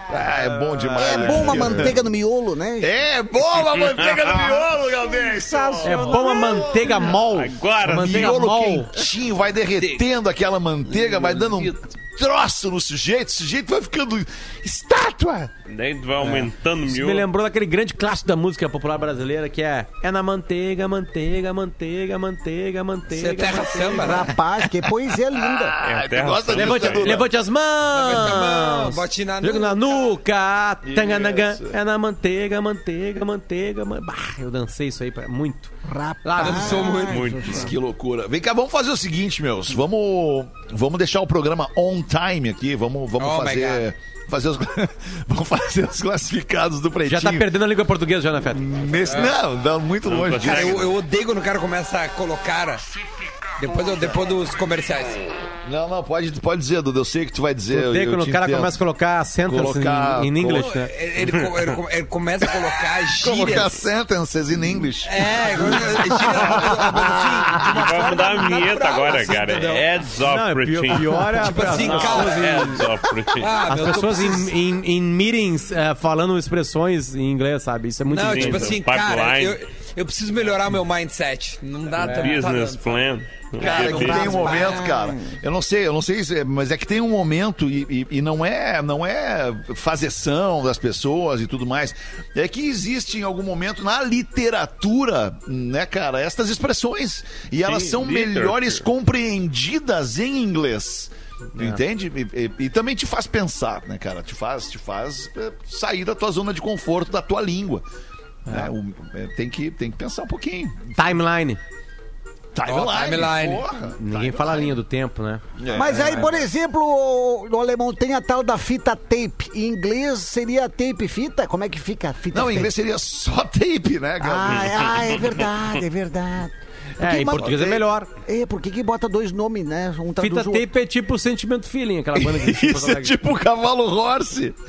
Ah, é bom demais. É né, bom uma manteiga no miolo, né? É bom a manteiga no miolo, Galdêncio. É bom a manteiga mol. Agora a sim. manteiga Miolo mol. quentinho, vai derretendo aquela manteiga, vai dando um troço no sujeito, o sujeito vai ficando estátua. Daí tu vai aumentando o Isso me lembrou daquele grande clássico da música popular brasileira que é É na manteiga, manteiga, manteiga, manteiga, manteiga. Você é terra samba, né? Rapaz, que poesia linda. É a tu terra gosta disso, Levante, Duda? levante as Levante a mão, mãos. bote na Joga na nuca. Tangananga. Isso. É na manteiga, manteiga, manteiga. man- Bah, eu dancei isso aí pra- muito. Rapaz. Lá, dançou muito. Muito. Que loucura. Vem cá, vamos fazer o seguinte, meus. Vamos, vamos deixar o programa on time aqui. Vamos, vamos Oh, fazer. Fazer os, (laughs) vamos fazer os classificados do Pretinho. Já tá perdendo a língua portuguesa já, né, Feta? Nesse, não, dá muito longe. Cara, eu, eu odeio quando o cara começa a colocar. Depois, eu- depois dos comerciais. Não, não, pode, pode dizer, Duda. Eu sei que tu vai dizer. eu- eu quando o cara entendo. começa a colocar sentence Colocar- em, em inglês, colo- né? Ele, ele ele começa a colocar Colocar gírias. sentences in English. É, gírias, assim, Vai mudar a vinheta natural, agora, assim, cara. entendeu? Heads off Não, é pior, é Tipo as- assim, em- Heads off pretinho. Ah, As pessoas em, em, em meetings eh, falando expressões em inglês, sabe? Isso é muito Não, Sim, tipo assim, pipeline. cara, eu, eu preciso melhorar meu mindset. Não dá É. tá- tá Business dando. plan. Cara, é que tem um momento, cara. Eu não sei, eu não sei, se é- mas é que tem um momento e, e- e não é, não é fazeção das pessoas e tudo mais. É que existe em algum momento na literatura, né, cara, estas expressões e elas Sim, são literature. melhores compreendidas em inglês. Entende? E, e- e também te faz pensar, né, cara? Te faz, te faz é, sair da tua zona de conforto da tua língua. Né? O- é, tem, que, tem que pensar um pouquinho. Timeline. Timeline. timeline. porra. Ninguém fala a linha do tempo, né? Mas aí, por exemplo, o, o alemão tem a tal da fita tape. Em inglês seria tape fita? Como é que fica a fita Não, tape? em inglês seria só tape, né? Ah, é, ah, é verdade, é verdade. É, Porque, em mas- português é melhor. É, por que que bota dois nomes, né? Um Fita tape é tipo o sentimento feeling, aquela banda que em (laughs) Isso é Alegre. tipo o cavalo horse. (laughs)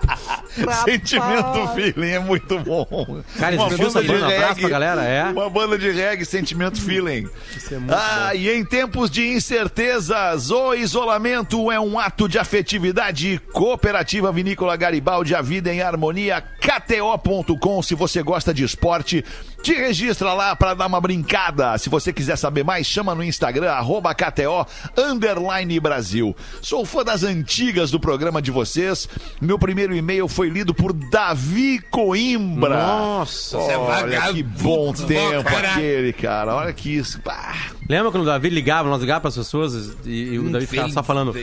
(laughs) (laughs) Sentimento feeling é muito bom. Cara, essa banda? Um abraço pra galera, é? Uma banda de reggae, sentimento feeling. Isso é muito ah, e em tempos de incertezas, o isolamento é um ato de afetividade. Cooperativa Vinícola Garibaldi, a vida em harmonia. KTO.com, se você gosta de esporte, te registra lá para dar uma brincada. Se você quiser saber mais, chama no Instagram, arroba KTO, underline Brasil. Sou fã das antigas do programa de vocês. Meu primeiro e-mail foi lido por Davi Coimbra. Nossa. Você é Olha que bom tempo cara. aquele, cara. Olha que isso. Pá. Lembra quando o Davi ligava, nós ligávamos pras pessoas e, e o Davi ficava só falando.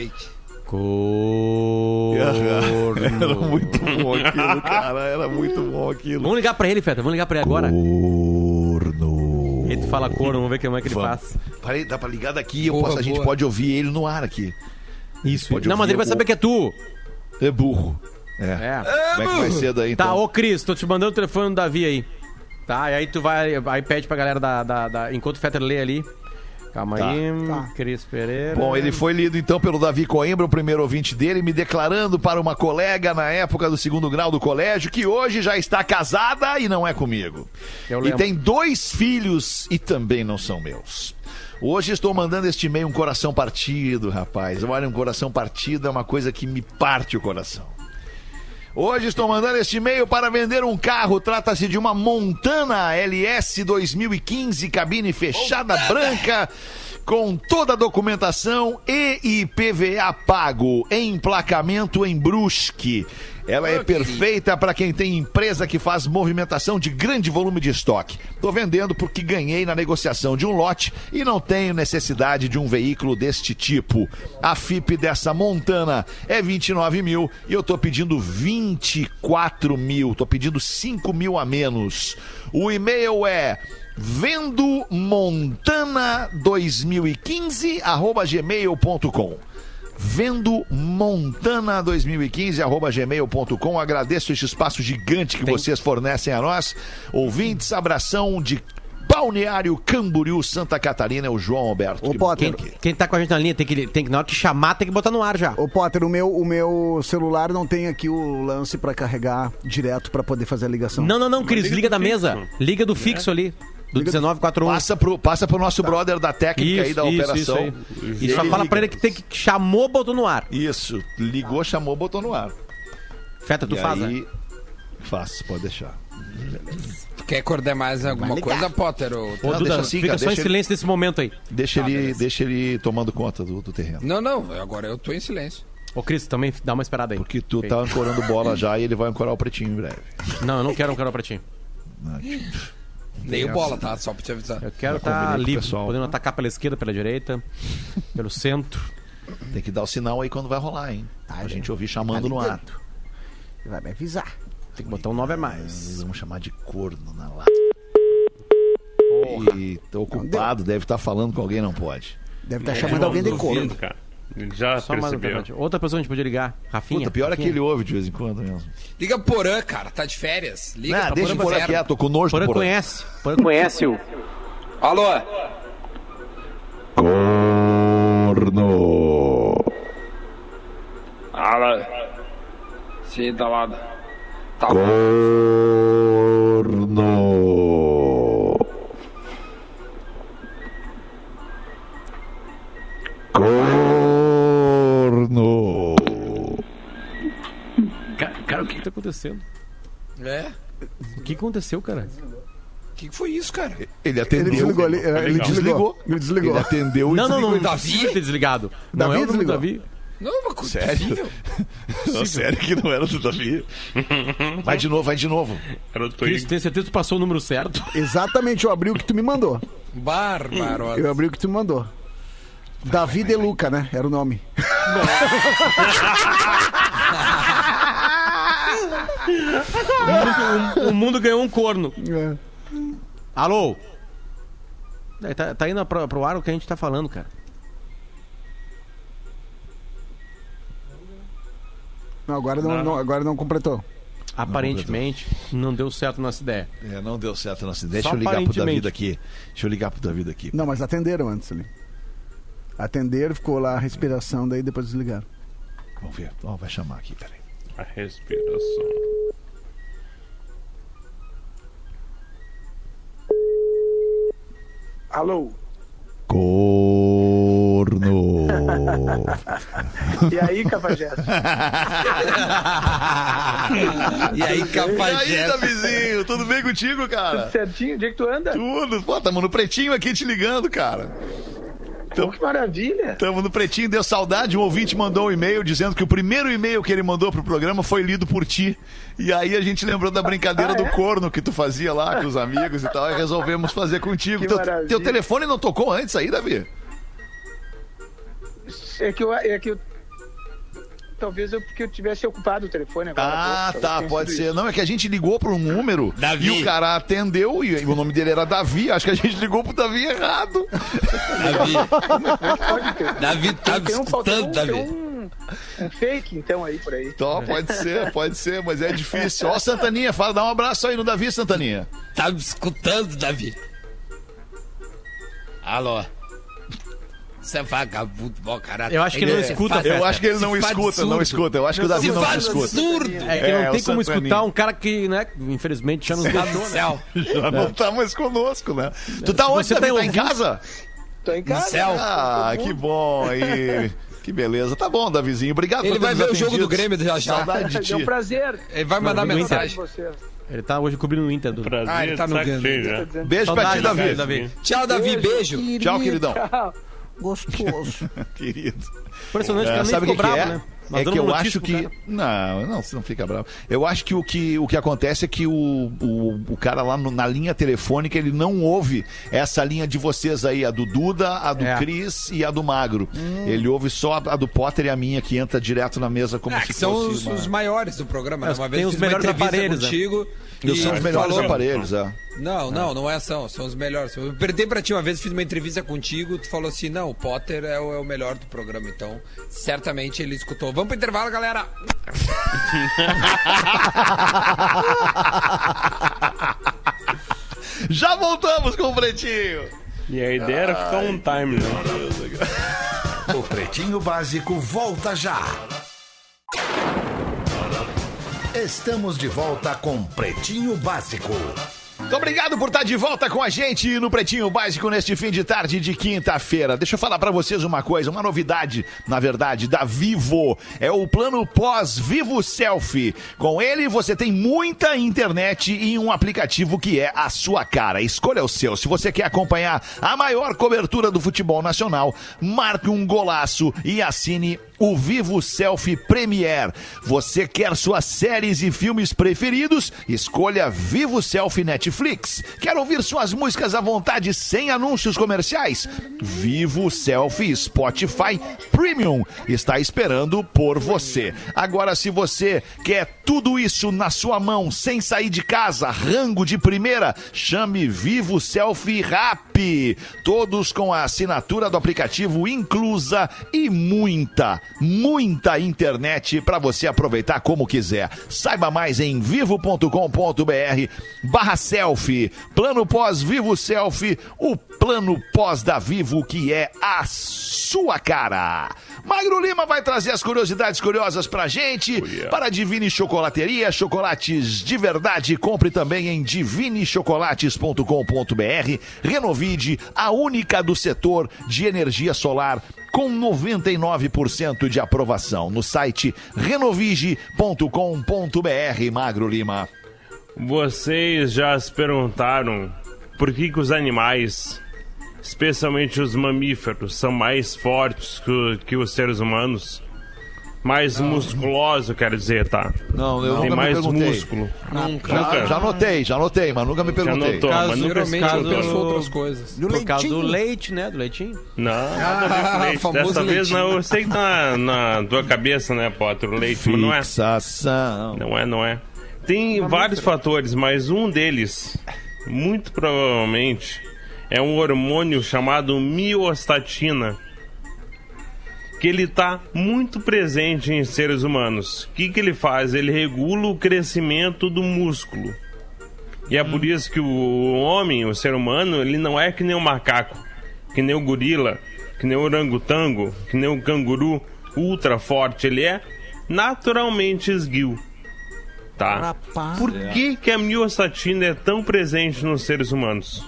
Corno. (laughs) Era muito bom aquilo, cara. Era muito bom aquilo. Vamos ligar pra ele, Feta. Vamos ligar pra ele agora. Corno. Ele fala corno, vamos ver como é que ele Vamos. faz. Peraí, dá pra ligar daqui. Eu Boa, posso, a gente boa. pode ouvir ele no ar aqui. Isso. Pode Não, mas ouvir ele vai o- saber que é tu. É burro. É. É. Como é que vai ser daí, então? Tá, ô Cris, tô te mandando o telefone do Davi aí. Tá, e aí tu vai, aí pede pra galera da. da, da- enquanto o Fetter lê ali. Calma Tá. aí, Tá. Cris Pereira. Bom, ele foi lido então pelo Davi Coimbra, o primeiro ouvinte dele, me declarando para uma colega na época do segundo grau do colégio que hoje já está casada e não é comigo. Eu e tem dois filhos e também não são meus. Hoje estou mandando este e-mail um coração partido, rapaz. Olha, um coração partido é uma coisa que me parte o coração. Hoje estou mandando este e-mail para vender um carro. Trata-se de uma Montana LS 2015, cabine fechada branca, com toda a documentação e IPVA pago, emplacamento em Brusque. Ela é perfeita para quem tem empresa que faz movimentação de grande volume de estoque. Tô vendendo porque ganhei na negociação de um lote e não tenho necessidade de um veículo deste tipo. A FIP dessa Montana é 29 mil e eu tô pedindo 24 mil. Tô pedindo 5 mil a menos. O e-mail é vendo montana 2015 arroba gmail.com vendo montana 2015 arroba gmail.com agradeço este espaço gigante que vocês fornecem a nós ouvintes abração de Balneário Camboriú Santa Catarina é o João Alberto Ô, que Potter. bom que- Quem tá com a gente na linha tem que, tem que, na hora que chamar, tem que botar no ar já. Ô, Potter, o meu, o meu celular não tem aqui o lance pra carregar direto pra poder fazer a ligação. Não, não, não, Cris, liga liga da fixo. mesa. Liga do fixo ali. Do Liga do- 1941. passa pro, passa pro nosso brother da técnica aí da operação Isso, E só fala liga. pra ele que tem que chamou, botou no ar. isso ligou chamou botou no ar Feta, tu e faz, né? aí faço pode deixar Quer acordar mais alguma coisa, Potter? Ou... Ô, Não, Duda, deixa assim, fica cara, só em ele- silêncio nesse momento aí. deixa Tá, ele beleza. deixa ele tomando conta do, do terreno Não, não, agora eu tô em silêncio. Ô, Cris, também dá uma esperada aí. Porque tu tá ancorando bola já e ele vai ancorar o pretinho em breve. Não, eu não quero um canal pra ti. Nem o bola, tá? Só pra te avisar. Eu quero estar o livre, pessoal. podendo atacar pela esquerda, pela direita, pelo centro. Tem que dar o sinal aí quando vai rolar, hein? Pra gente ouvir chamando Tá no ligado. Vai me avisar. Tem que botar um 9 a Eles mais. vão chamar de corno na lata. E tô ocupado, deve estar falando com alguém, não pode. Deve estar chamando alguém de corno. Cara. Já Só mais Outra pessoa a gente podia ligar. Rafinha. Puta, pior é que ele ouve de vez em quando mesmo. Liga Porã, cara, tá de férias. Liga Ah, pra deixa o Porã Porã quieto, tô com nojo Porã do Porã. conhece. Porã Conhece-o. Alô? Corno. Alô? Sim, tá lá. Tá bom. Corno. Acontecendo? É? O que aconteceu, cara? O que que foi isso, cara? Ele atendeu. Ele desligou, ele, ele Ele desligou. Ele desligou. Ele atendeu e Não, não, não. desligou. Davi? Ter desligado. Não Davi é o do. Davi. Não, mas como Sério? (laughs) Não, sério que não era do Davi. Vai de novo, vai de novo. Era o Cris, tem certeza que tu passou o número certo? (laughs) Exatamente, eu abri o que tu me mandou. Bárbaro. Eu abri o que tu me mandou. Davi De Luca, né? Era o nome. (laughs) O (laughs) mundo, o mundo ganhou um corno. É. Alô? É, tá, tá indo pro, pro ar o que a gente tá falando, cara. Não, agora não, não- agora não completou. Aparentemente, não deu certo nossa ideia. É, não deu certo nossa ideia. Deixa Só eu ligar pro aparentemente. Davi aqui. Deixa eu ligar pro Davi aqui. Não, mas atenderam antes ali. Atenderam, ficou lá a respiração, daí depois desligaram. Vamos ver. Ó, vai chamar aqui, peraí. A respiração. Alô? Corno. (laughs) E aí, Cafajeste? E aí, E aí, Davizinho, tudo bem contigo, cara? Certinho? Onde é que tu anda? Tudo. Pô, tamo no pretinho aqui te ligando, cara. Pô, que maravilha. Tamo no pretinho, deu saudade. Um ouvinte mandou um e-mail dizendo que o primeiro e-mail que ele mandou pro programa foi lido por ti. E aí a gente lembrou da brincadeira Ah, do é? corno que tu fazia lá com os amigos e tal. E resolvemos fazer contigo. Teu, teu telefone não tocou antes aí, Davi? É que eu... É que eu... Talvez eu, porque eu tivesse ocupado o telefone agora. Ah, Talvez tá, pode ser. isso. Não, é que a gente ligou para um número Davi. e o cara atendeu e o nome dele era Davi. Acho que a gente ligou pro Davi errado. Davi, Pode ter. Davi tá me Tem um, escutando, um, Davi. tem um, um fake, então, aí por aí. Então, pode ser, pode ser, mas é difícil. Ó, Santaninha, fala, dá um abraço aí no Davi, Santaninha. Tá me escutando, Davi. Alô. Você é vagabundo, mau caráter. Eu acho que ele não escuta, faz- Eu acho que ele não escuta, não escuta. Eu acho que o Davi não escuta. É que É, não o tem como escutar um cara que, né, infelizmente já nos Tá deixou, né? céu. Já não tá mais conosco, né? Tu tá onde, você Davi? tá Tá em ouvindo- casa? Tô em casa. céu. Ah, que bom aí. Que beleza. Tá bom, Davizinho. Obrigado Ele por vai ver o jogo do. Grêmio já já. Saudade de É um ti. prazer. Ele vai mandar Não, mensagem. Ele tá hoje cobrindo o Inter. Do... Prazer, Ah, ele tá no Grêmio. Beijo pra ti, Davi. Davi. Tchau, Davi. Beijo. Tchau, queridão. Tchau. Gostoso. (laughs) Querido. Impressionante que É, ela nem sabe o ficou que, que bravo, é? né? Mas É que eu acho que. cara. Não, não, você não fica bravo. Eu acho que o que, o que acontece é que o, o, o cara lá no- na linha telefônica ele não ouve essa linha de vocês aí, a do Duda, a do É. Cris e a do Magro. Ele ouve só a, a do Potter e a minha que entra direto na mesa como Ah, se que são fosse os, uma... os maiores do programa. né? É, Uma tem vez os melhores aparelhos, né? contigo. E são os melhores falou- aparelhos, é. Não, não, não é são, são os melhores. Eu perguntei pra ti uma vez, fiz uma entrevista contigo, tu falou assim, não, o Potter é o, é o melhor do programa, então certamente ele escutou. Vamos pro intervalo, galera! (laughs) Já voltamos com o Pretinho. E a ideia era ficar um time, né? O Pretinho Básico volta já. Estamos de volta com Pretinho Básico. Muito obrigado por estar de volta com a gente no Pretinho Básico neste fim de tarde de quinta-feira. Deixa eu falar pra vocês uma coisa, uma novidade, na verdade, da Vivo. É o plano pós-Vivo Selfie. Com ele você tem muita internet e um aplicativo que é a sua cara. Escolha o seu. Se você quer acompanhar a maior cobertura do futebol nacional, marque um golaço e assine o Vivo Selfie Premier. Você quer suas séries e filmes preferidos? Escolha Vivo Selfie Netflix. Quer ouvir suas músicas à vontade sem anúncios comerciais? Vivo Selfie Spotify Premium está esperando por você. Agora, se você quer tudo isso na sua mão, sem sair de casa, rango de primeira, chame Vivo Selfie Rap. Todos com a assinatura do aplicativo inclusa e muita, muita internet para você aproveitar como quiser. Saiba mais em vivo.com.br barra selfie. Plano pós Vivo Selfie, o plano pós da Vivo que é a sua cara. Magro Lima vai trazer as curiosidades curiosas pra gente. Para a Divine Chocolateria, chocolates de verdade. Compre também em divinechocolates.com.br. Renovide, a única do setor de energia solar com 99% de aprovação no site renovige.com.br. Magro Lima. Vocês já se perguntaram por que, que os animais, especialmente os mamíferos, são mais fortes que, que os seres humanos? Mais musculosos, quero dizer, tá? Não, eu Tem nunca me mais perguntei. músculo. Nunca. Já, já anotei, já anotei, mas nunca me Já perguntei. notou, Caso- mas nunca Geralmente caso- eu penso outras coisas. Do Por causa do leitinho. leite, né? Do leitinho. Não, nada a ver com leite. famoso Dessa vez leitinho. não, eu sei que tá na, na tua cabeça, né, Potter, o leite, mas não é. Fixação. Não é, não é. Tem vários fatores, mas um deles, muito provavelmente, é um hormônio chamado miostatina, que ele está muito presente em seres humanos. O que, que ele faz? Ele regula o crescimento do músculo. E é por isso que o homem, o ser humano, ele não é que nem o macaco, que nem o gorila, que nem o orangotango, que nem o canguru ultra forte. Ele é naturalmente esguio. Tá? Rapaz. Por que, que a miostatina é tão presente nos seres humanos?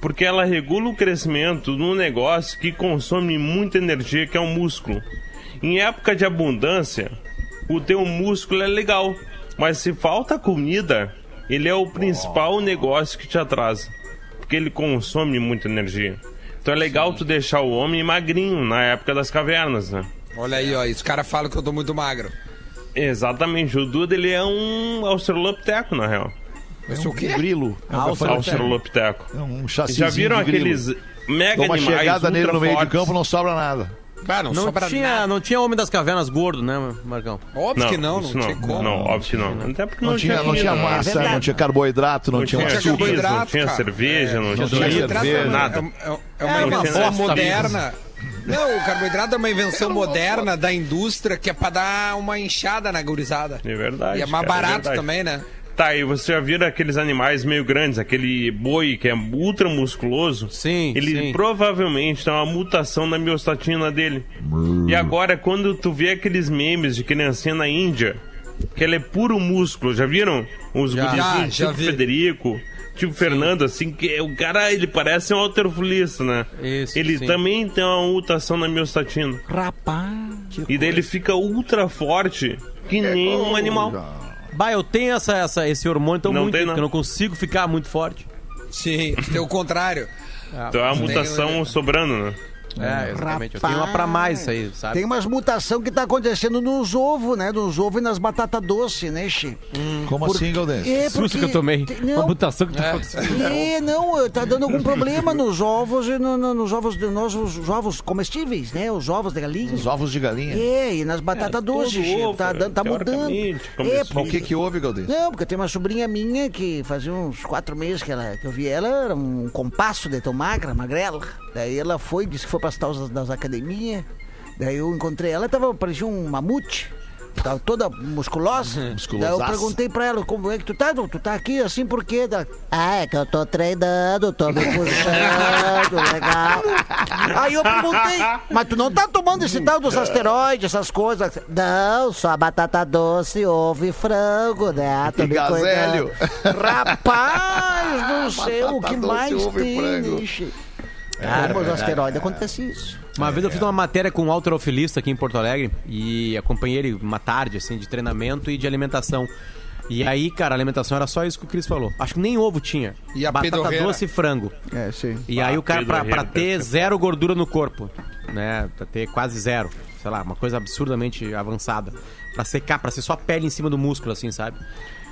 Porque ela regula o crescimento de um negócio que consome muita energia, que é o músculo. Em época de abundância, o teu músculo é legal, mas se falta comida, ele é o principal negócio que te atrasa, porque ele consome muita energia. Então é legal tu deixar o homem magrinho na época das cavernas, né? Olha aí, ó. Os caras falam que eu tô muito magro. Exatamente, o Duda ele é um australopiteco, na real. Eu sou o quê? Grilo. Australopiteco. É um chassi. Já viram aqueles mega Dá uma animais chegada nele no meio de fortes? campo, não sobra nada. Ah, não, Não sobra tinha, nada. não tinha Homem das Cavernas gordo, né, Marcão? Óbvio que não, não, tinha como. Não, óbvio que não. Até porque Não, não, tinha, não tinha comida, massa, verdade. não tinha carboidrato, não, Não tinha tinha açúcar. não tinha cerveja, não não tinha cerveja. é, nada. é, é, é uma É uma invenção moderna. Não, o carboidrato é uma invenção moderna da indústria que é pra dar uma inchada na gurizada. É verdade. E é mais cara, barato verdade. também, né? Tá, e você já viram aqueles animais meio grandes, aquele boi que é ultra musculoso? Sim, Ele sim. provavelmente tem uma mutação na miostatina dele. E agora, quando tu vê aqueles memes de criancinha na Índia, que ela é puro músculo, já viram? Os Já. gurizinhos, já tipo vi. Federico, tipo Fernando, assim, que o cara, ele parece um alterofilista, né? Isso, ele sim. também tem uma mutação na miostatina. Rapaz. E daí ele fica ultra forte, que nem um animal. Bah, eu tenho essa, essa, esse hormônio tão Não muito tem, não. que eu não consigo ficar muito forte. Sim, tem o contrário. Então é uma mutação sobrando, né? É, exatamente. Eu tenho uma pra mais isso aí, sabe? Tem umas mutação que tá acontecendo nos ovos, né? Nos ovos e nas batatas doces, né, Xê? Como assim, Galdense? É, Susto que eu tomei. tem- Uma Não, mutação que tá acontecendo. é, não, tá dando algum problema nos ovos e no- no- nos ovos, de- nos os ovos comestíveis, né? Os ovos de galinha. Os ovos de galinha. É, e nas batatas todo doces, ovo, tá, dando, tá mudando. É. Mas o que que houve, Galdense? Não, porque tem uma sobrinha minha que fazia uns quatro meses que, ela, que eu vi ela, era um compasso de tão magra, magrela. Daí ela foi, disse que foi as taulas das academias. Daí eu encontrei ela, tava, parecia um mamute. Tava toda musculosa. Musculosaça. Daí eu perguntei pra ela, como é que tu tá? Tu tá aqui assim por quê? Ela, ah, é que eu tô treinando, tô me puxando, (laughs) legal. Aí eu perguntei, mas tu não tá tomando esse tal dos asteroides, essas coisas? Não, só batata doce, ovo e frango, né? Tô E me cuidando. Rapaz, não (laughs) sei o que doce, mais tem, frango. ixi. Como os asteroides, acontece isso. Uma vez eu fiz uma matéria com um alterofilista aqui em Porto Alegre e acompanhei ele uma tarde, assim, de treinamento e de alimentação. E aí, cara, a alimentação era só isso que o Cris falou. Acho que nem ovo tinha. E a Batata pedorreira? doce e frango. É, sim. E aí o cara, pra, pra ter zero gordura no corpo, né? Pra ter quase zero. Sei lá, uma coisa absurdamente avançada. Pra secar, pra ser só pele em cima do músculo, assim, sabe?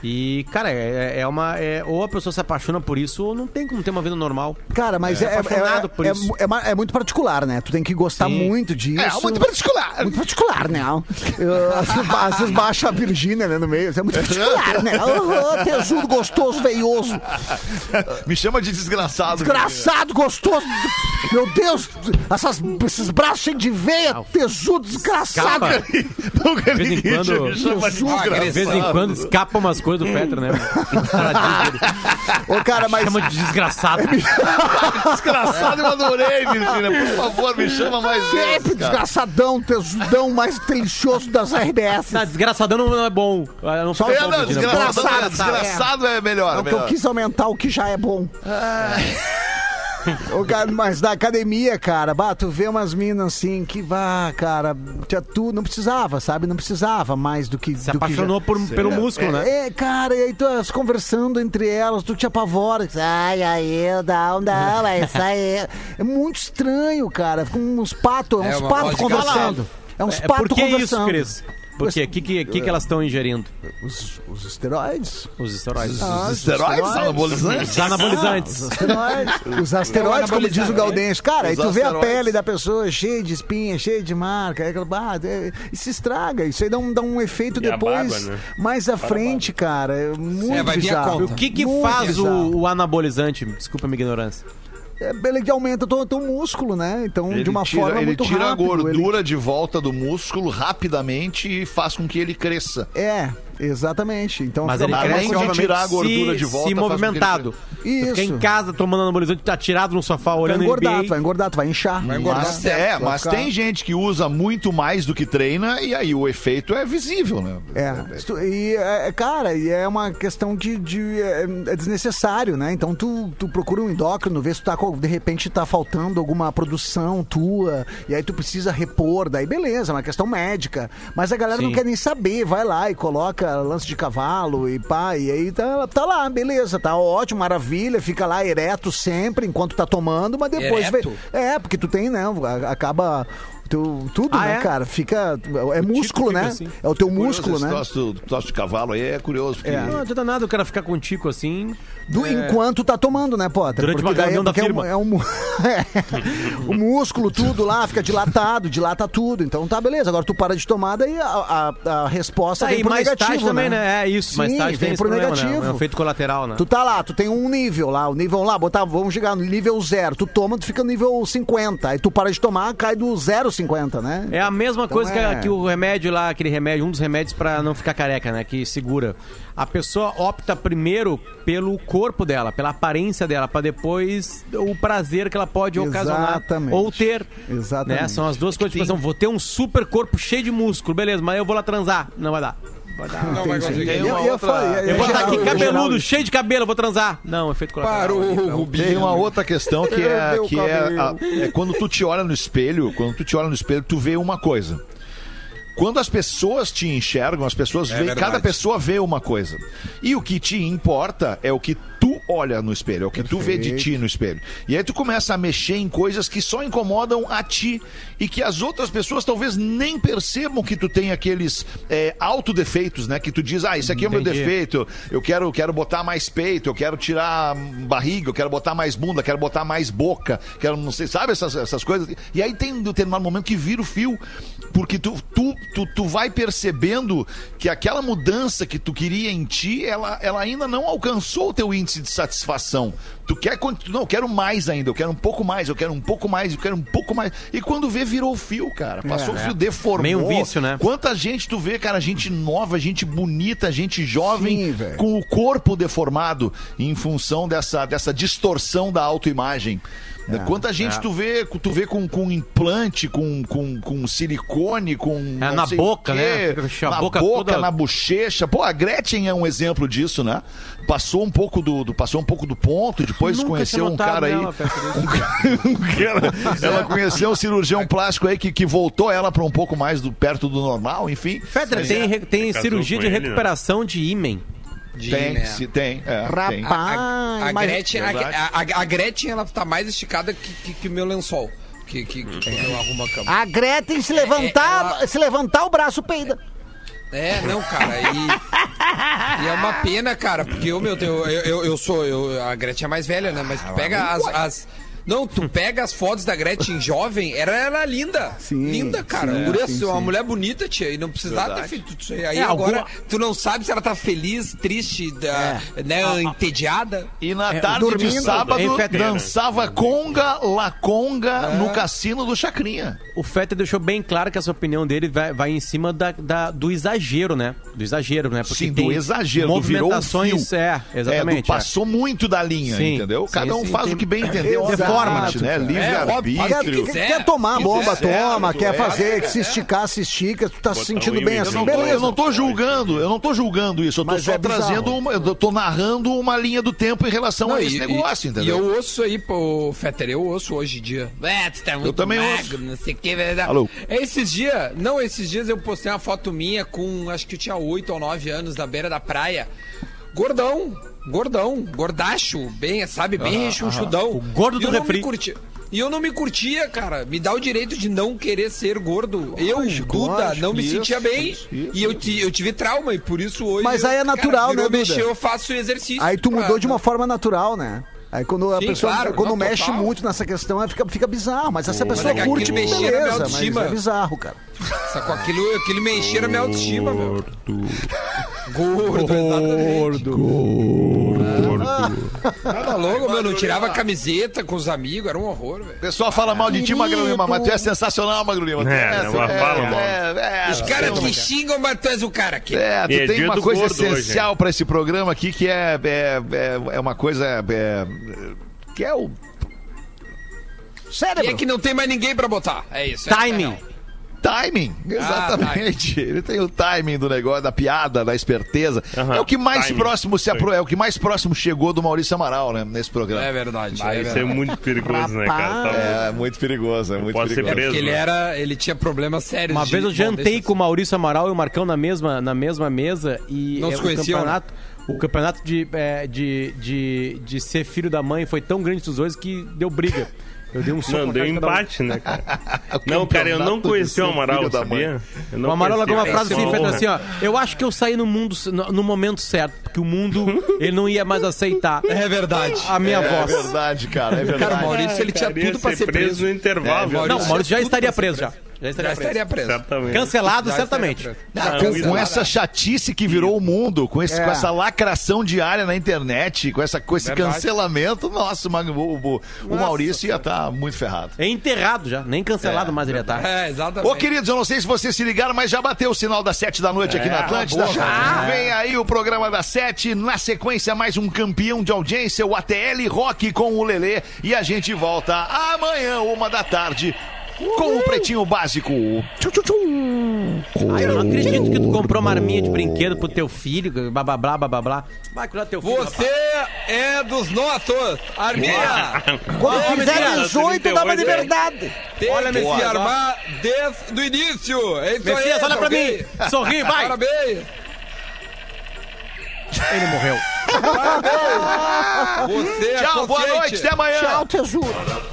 E, cara, é, é uma. é- ou a pessoa se apaixona por isso, ou não tem como ter uma vida normal. Cara, mas É, é, é, apaixonado é- por é isso. é é muito particular, né? Tu tem que gostar Sim. muito disso. É, muito particular. Muito particular, né? Eu, Às vezes ba- às vezes baixa a Virgínia, né, no meio. Isso é muito particular, né? Uhum, tesudo, gostoso, veioso. Me chama de desgraçado. Desgraçado, gostoso. Meu Deus, essas, esses braços cheios de veia, tesudo, desgraçado. Escapa. Nunca De ninguém me chama de vez em quando escapa umas coisas coisa do Fetter, né? Ô, cara, mas. Chama de desgraçado. (laughs) Desgraçado, eu adorei, Virgínia. Por favor, me chama mais Sempre desgraçadão, tesudão mais delicioso das RBS. Não, desgraçadão não é bom. Ah, Não Só É, bom, não, desgraçado, é, Desgraçado, desgraçado é melhor. É o que eu quis aumentar o que já é bom. Ô, cara, mas da academia, cara, bah, tu vê umas minas assim que, vá, cara, já tu não precisava, sabe? Não precisava mais do que. Se do que apaixonou por, pelo músculo, né? É, cara, e aí tu as conversando entre elas, tu te apavora. Ai, aí, não, não, é isso aí. É muito estranho, cara. Com uns patos, É uns patos conversando. É uns É, patos por que conversando. isso, Cris? Por quê? O que, que, que, que elas estão ingerindo? Os, os esteroides. Os esteroides. Ah, Os esteroides anabolizantes? Os anabolizantes. Os asteroides, (laughs) os asteroides como diz o Gaudense. Cara, aí Os tu vê a pele da pessoa cheia de espinha, cheia de marca, aí aquela, bah, é, e se estraga. Isso aí dá um, dá um efeito E depois, barba, né? mais à frente, cara. É muito É, vai bizarro. conta. O que que Muito faz o, o anabolizante? Desculpa a minha ignorância. É, ele aumenta o teu músculo, né? Então, Ele de uma tira, forma ele muito tira rápido. a ele- gordura de volta do músculo rapidamente e faz com que ele cresça. É, exatamente. Então, Mas ele cresce, de obviamente, tirar a gordura se, de volta, se movimentado. Isso. Fica em casa tomando anabolizante, tá tirado no sofá vai olhando engordar, NBA. tu vai engordar, tu vai inchar. Vai engordar. Mas, é, vai mas ficar- tem gente que usa muito mais do que treina e aí o efeito é visível, né? É, e, é, cara, e é uma questão de, de- é, é desnecessário, né? Então tu, tu procura um endócrino, vê se tu tá, com- de repente tá faltando alguma produção tua, e aí tu precisa repor, daí beleza, é uma questão médica. Mas a galera não Sim. quer nem saber, vai lá e coloca lance de cavalo e pá, e aí tá, tá lá, beleza, tá ótimo, maravilha, fica lá ereto sempre enquanto tá tomando, mas depois Ereto? vê. É, porque tu tem, né? Acaba. Teu- tudo, Ah, né, é? cara? Fica. É músculo, fica né? assim. É o teu Curioso, músculo, esse né? troço do- troço de cavalo aí é curioso. Porque Não adianta nada o cara ficar com tico assim. Do, Enquanto tá tomando, né, Potter? Durante uma daí reunião da porque é um- firma. É um, (laughs) o músculo, tudo lá, fica dilatado, dilata tudo. Então tá, beleza. Agora tu para de tomar, daí a, a, a resposta Tá vem pro mais negativo, tarde também, né? né? É isso, mais Sim, tarde tem vem esse pro problema, negativo. né? É um efeito colateral, né? Tu tá lá, tu tem um nível lá, o nível lá, botar, vamos chegar no nível zero. Tu toma, tu fica no nível 50. Aí tu para de tomar, cai do 0,50, né? É a mesma Então coisa que, é- que o remédio lá, aquele remédio, um dos remédios pra não ficar careca, né? Que segura. A pessoa opta primeiro pelo corpo dela, pela aparência dela, pra depois o prazer que ela pode ocasionar Exatamente. ou ter. Exatamente. Né? São as duas coisas. Tipo, assim, vou ter um super corpo cheio de músculo, beleza, mas eu vou lá transar. Não vai dar. Vai dar. Não vai conseguir. Tem Eu- uma outra- falei, Eu vou estar aqui cabeludo, geral. cheio de cabelo, vou transar. Não, efeito colateral. Parou, Rubinho. Tem uma outra questão que (laughs) é, que é, a- é quando tu te olha no espelho, quando tu te olha no espelho, tu vê uma coisa. Quando as pessoas te enxergam, as pessoas É veem, verdade. cada pessoa vê uma coisa. E o que te importa é o que tu olha no espelho, é o que tu vê de ti no espelho. E aí tu começa a mexer em coisas que só incomodam a ti e que as outras pessoas talvez nem percebam que tu tem aqueles é, autodefeitos, né? Que tu diz, ah, isso aqui é o meu Entendi. defeito, eu quero, quero botar mais peito, eu quero tirar barriga, eu quero botar mais bunda, quero botar mais boca, quero, não sei, sabe essas, essas coisas? E aí tem um determinado momento que vira o fio, porque tu, tu, tu, tu vai percebendo que aquela mudança que tu queria em ti, ela, ela ainda não alcançou o teu índice de satisfação. Tu quer, continu- não, eu quero mais ainda, eu quero um pouco mais, eu quero um pouco mais, eu quero um pouco mais. E quando vê, virou o fio, cara. Passou o fio, deformou. Meio vício, né? Quanta gente tu vê, cara, gente nova, gente bonita, gente jovem, Sim, com o corpo deformado em função dessa, dessa distorção da autoimagem. É, Quanta gente tu vê, tu vê com, com implante, com, com, com silicone, com. não na boca, quê, né? A Na boca boca, toda- na bochecha. Pô, a Gretchen é um exemplo disso, né? Passou um pouco do, do- passou um pouco do ponto, depois Nunca conheceu um cara aí. nela. Um (laughs) um cara- ela conheceu um cirurgião plástico aí que, que voltou ela para um pouco mais do, perto do normal, enfim. Fetter, tem, re- tem cirurgia de ele, né? recuperação de ímen. De, Tem, né? se tem. É, tem. A, Rapaz, a mas- Gretchen, a, a- a Gretchen, ela tá mais esticada que, que, que meu lençol. Que, que, que quando eu arrumo a cama. A Gretchen se levantar, ela- se levantar o braço peida. É, não, cara. E, e é uma pena, cara, porque eu, meu, eu, eu, eu sou. Eu, a Gretchen é mais velha, né? Mas tu pega as. as Não, tu pega as fotos da Gretchen jovem, era, era linda. Sim, linda, cara. sim, sim, uma sim. mulher bonita, tia, e não precisava ter feito isso aí. Aí É, agora, alguma- tu não sabe se ela tá feliz, triste, da, né, entediada. E na É, tarde de sábado dançava conga, la conga no cassino do Chacrinha. O Fetter deixou bem claro que essa opinião dele vai, vai em cima da, da- do exagero, né? Do exagero, né? Porque Sim, tem do exagero, do virou um movimentações, fio. é, exatamente. É, do passou muito da linha, Sim, entendeu? sim, Cada um sim, faz tem- o que bem entender, Obviamente, né? Livre-arbítrio. Quer, quer, quer tomar bomba, toma. Quer é. fazer, se esticar, se estica. Tu tá se sentindo bem. Eu assim, beleza. eu não tô julgando, eu não tô julgando isso, eu tô Mas só é trazendo uma, eu tô narrando uma linha do tempo em relação Não, a e- esse e- negócio, E entendeu? eu ouço aí, pô, Fetter, eu ouço hoje em dia. É, tu tá muito também magro, ouço. não sei o que. Alô? Esses dias, não, esses dias eu postei uma foto minha com, acho que eu tinha 8 ou 9 anos, na beira da praia. Gordão, gordão, gordacho, bem, sabe, bem rechonchudão. O gordo do E refri. me curtia- E eu não me curtia, cara. Me dá o direito de não querer ser gordo. Eu, Lógico, Duda, lógico, não me isso, sentia bem. isso, e eu, eu tive trauma, e por isso hoje. Mas aí é natural, cara, né, Duda? mexer, eu faço exercício. Aí tu pra- mudou de uma forma natural, né? Aí quando a Sim, pessoa claro, quando não, mexe total. muito nessa questão, fica, fica bizarro. Mas essa pessoa é que aquilo curte, beleza, mas é bizarro, cara. Sacou? Aquilo, aquilo me enchia na minha autoestima, meu. Gordo, (laughs) exatamente. Nada louco, meu. Não tirava a camiseta com os amigos, era um horror, velho. O pessoal fala mal de ti, Magro Lima, mas tu é sensacional, Magro Lima. Tu É, não, mas fala mal. é, Os caras que xingam, mas tu és o cara aqui. É, tu E é tem uma coisa gordo essencial pra esse programa aqui que é, é, é, é uma coisa. é, que é o. E Cérebro. é que não tem mais ninguém pra botar. É isso. é Timing. Timing, exatamente. Ele tem o timing do negócio, da piada, da esperteza. Aham, É o que mais timing. próximo se apro... é o que mais próximo chegou do Maurício Amaral, né, nesse programa. É verdade. Vai é ser verdade. muito perigoso, né, cara? Tá É, muito perigoso, é muito Pode ser perigoso. preso. Porque ele né? era. Ele tinha problemas sérios. Uma de vez eu jantei maldências. com o Maurício Amaral e o Marcão na mesma, na mesma mesa e Não é, se o conheciam, campeonato, o campeonato de, é, de, de, de ser filho da mãe foi tão grande dos dois que deu briga. Eu dei um soco Não, deu cada um. empate, né, cara? (laughs) Não, cara, eu não conheci o Amaral, sabia? O Amaral largou uma conhecia. frase assim, feita assim, ó. Eu acho que eu saí no mundo, no, no momento certo, porque o mundo, (laughs) ele não ia mais aceitar É verdade. a minha É voz. verdade, cara, é verdade. Cara, o Maurício, ele tinha tudo pra ser preso. no intervalo. É, Não, o Maurício já estaria preso já. Já estaria Já preso. estaria preso. Certamente. Cancelado, Já certamente. preso. Ah, Não, com, com é essa chatice que virou o mundo, com, esse, É. com essa lacração diária na internet, com, essa, com esse Verdade. cancelamento, nossa, o, o, o- o Maurício ia estar muito ferrado. É enterrado já, nem cancelado mais ele ia estar. É, exatamente. Ô, queridos, eu não sei se vocês se ligaram, mas já bateu o sinal das sete da noite aqui na Atlântida. boa, Vem aí o programa das sete. Na sequência, mais um campeão de audiência, o ATL Rock com o Lelê. E a gente volta amanhã, uma da tarde, com o Pretinho Básico. Tchu, tchu, tchu. Ai, eu não acredito que tu comprou uma arminha de brinquedo pro teu filho, blá blá blá blá blá. Vai cuidar do teu filho. Você é dos nossos, Arminha. Quando fizer mentira, 18, dá uma 38, liberdade. Tem Olha, que se Messias, ó. armar desde o início. É isso Messias, aí, olha pra mim. Sorri, vai. Parabéns. Ele morreu. Você é Tchau, boa consciente. noite, até amanhã. Tchau, tesouro.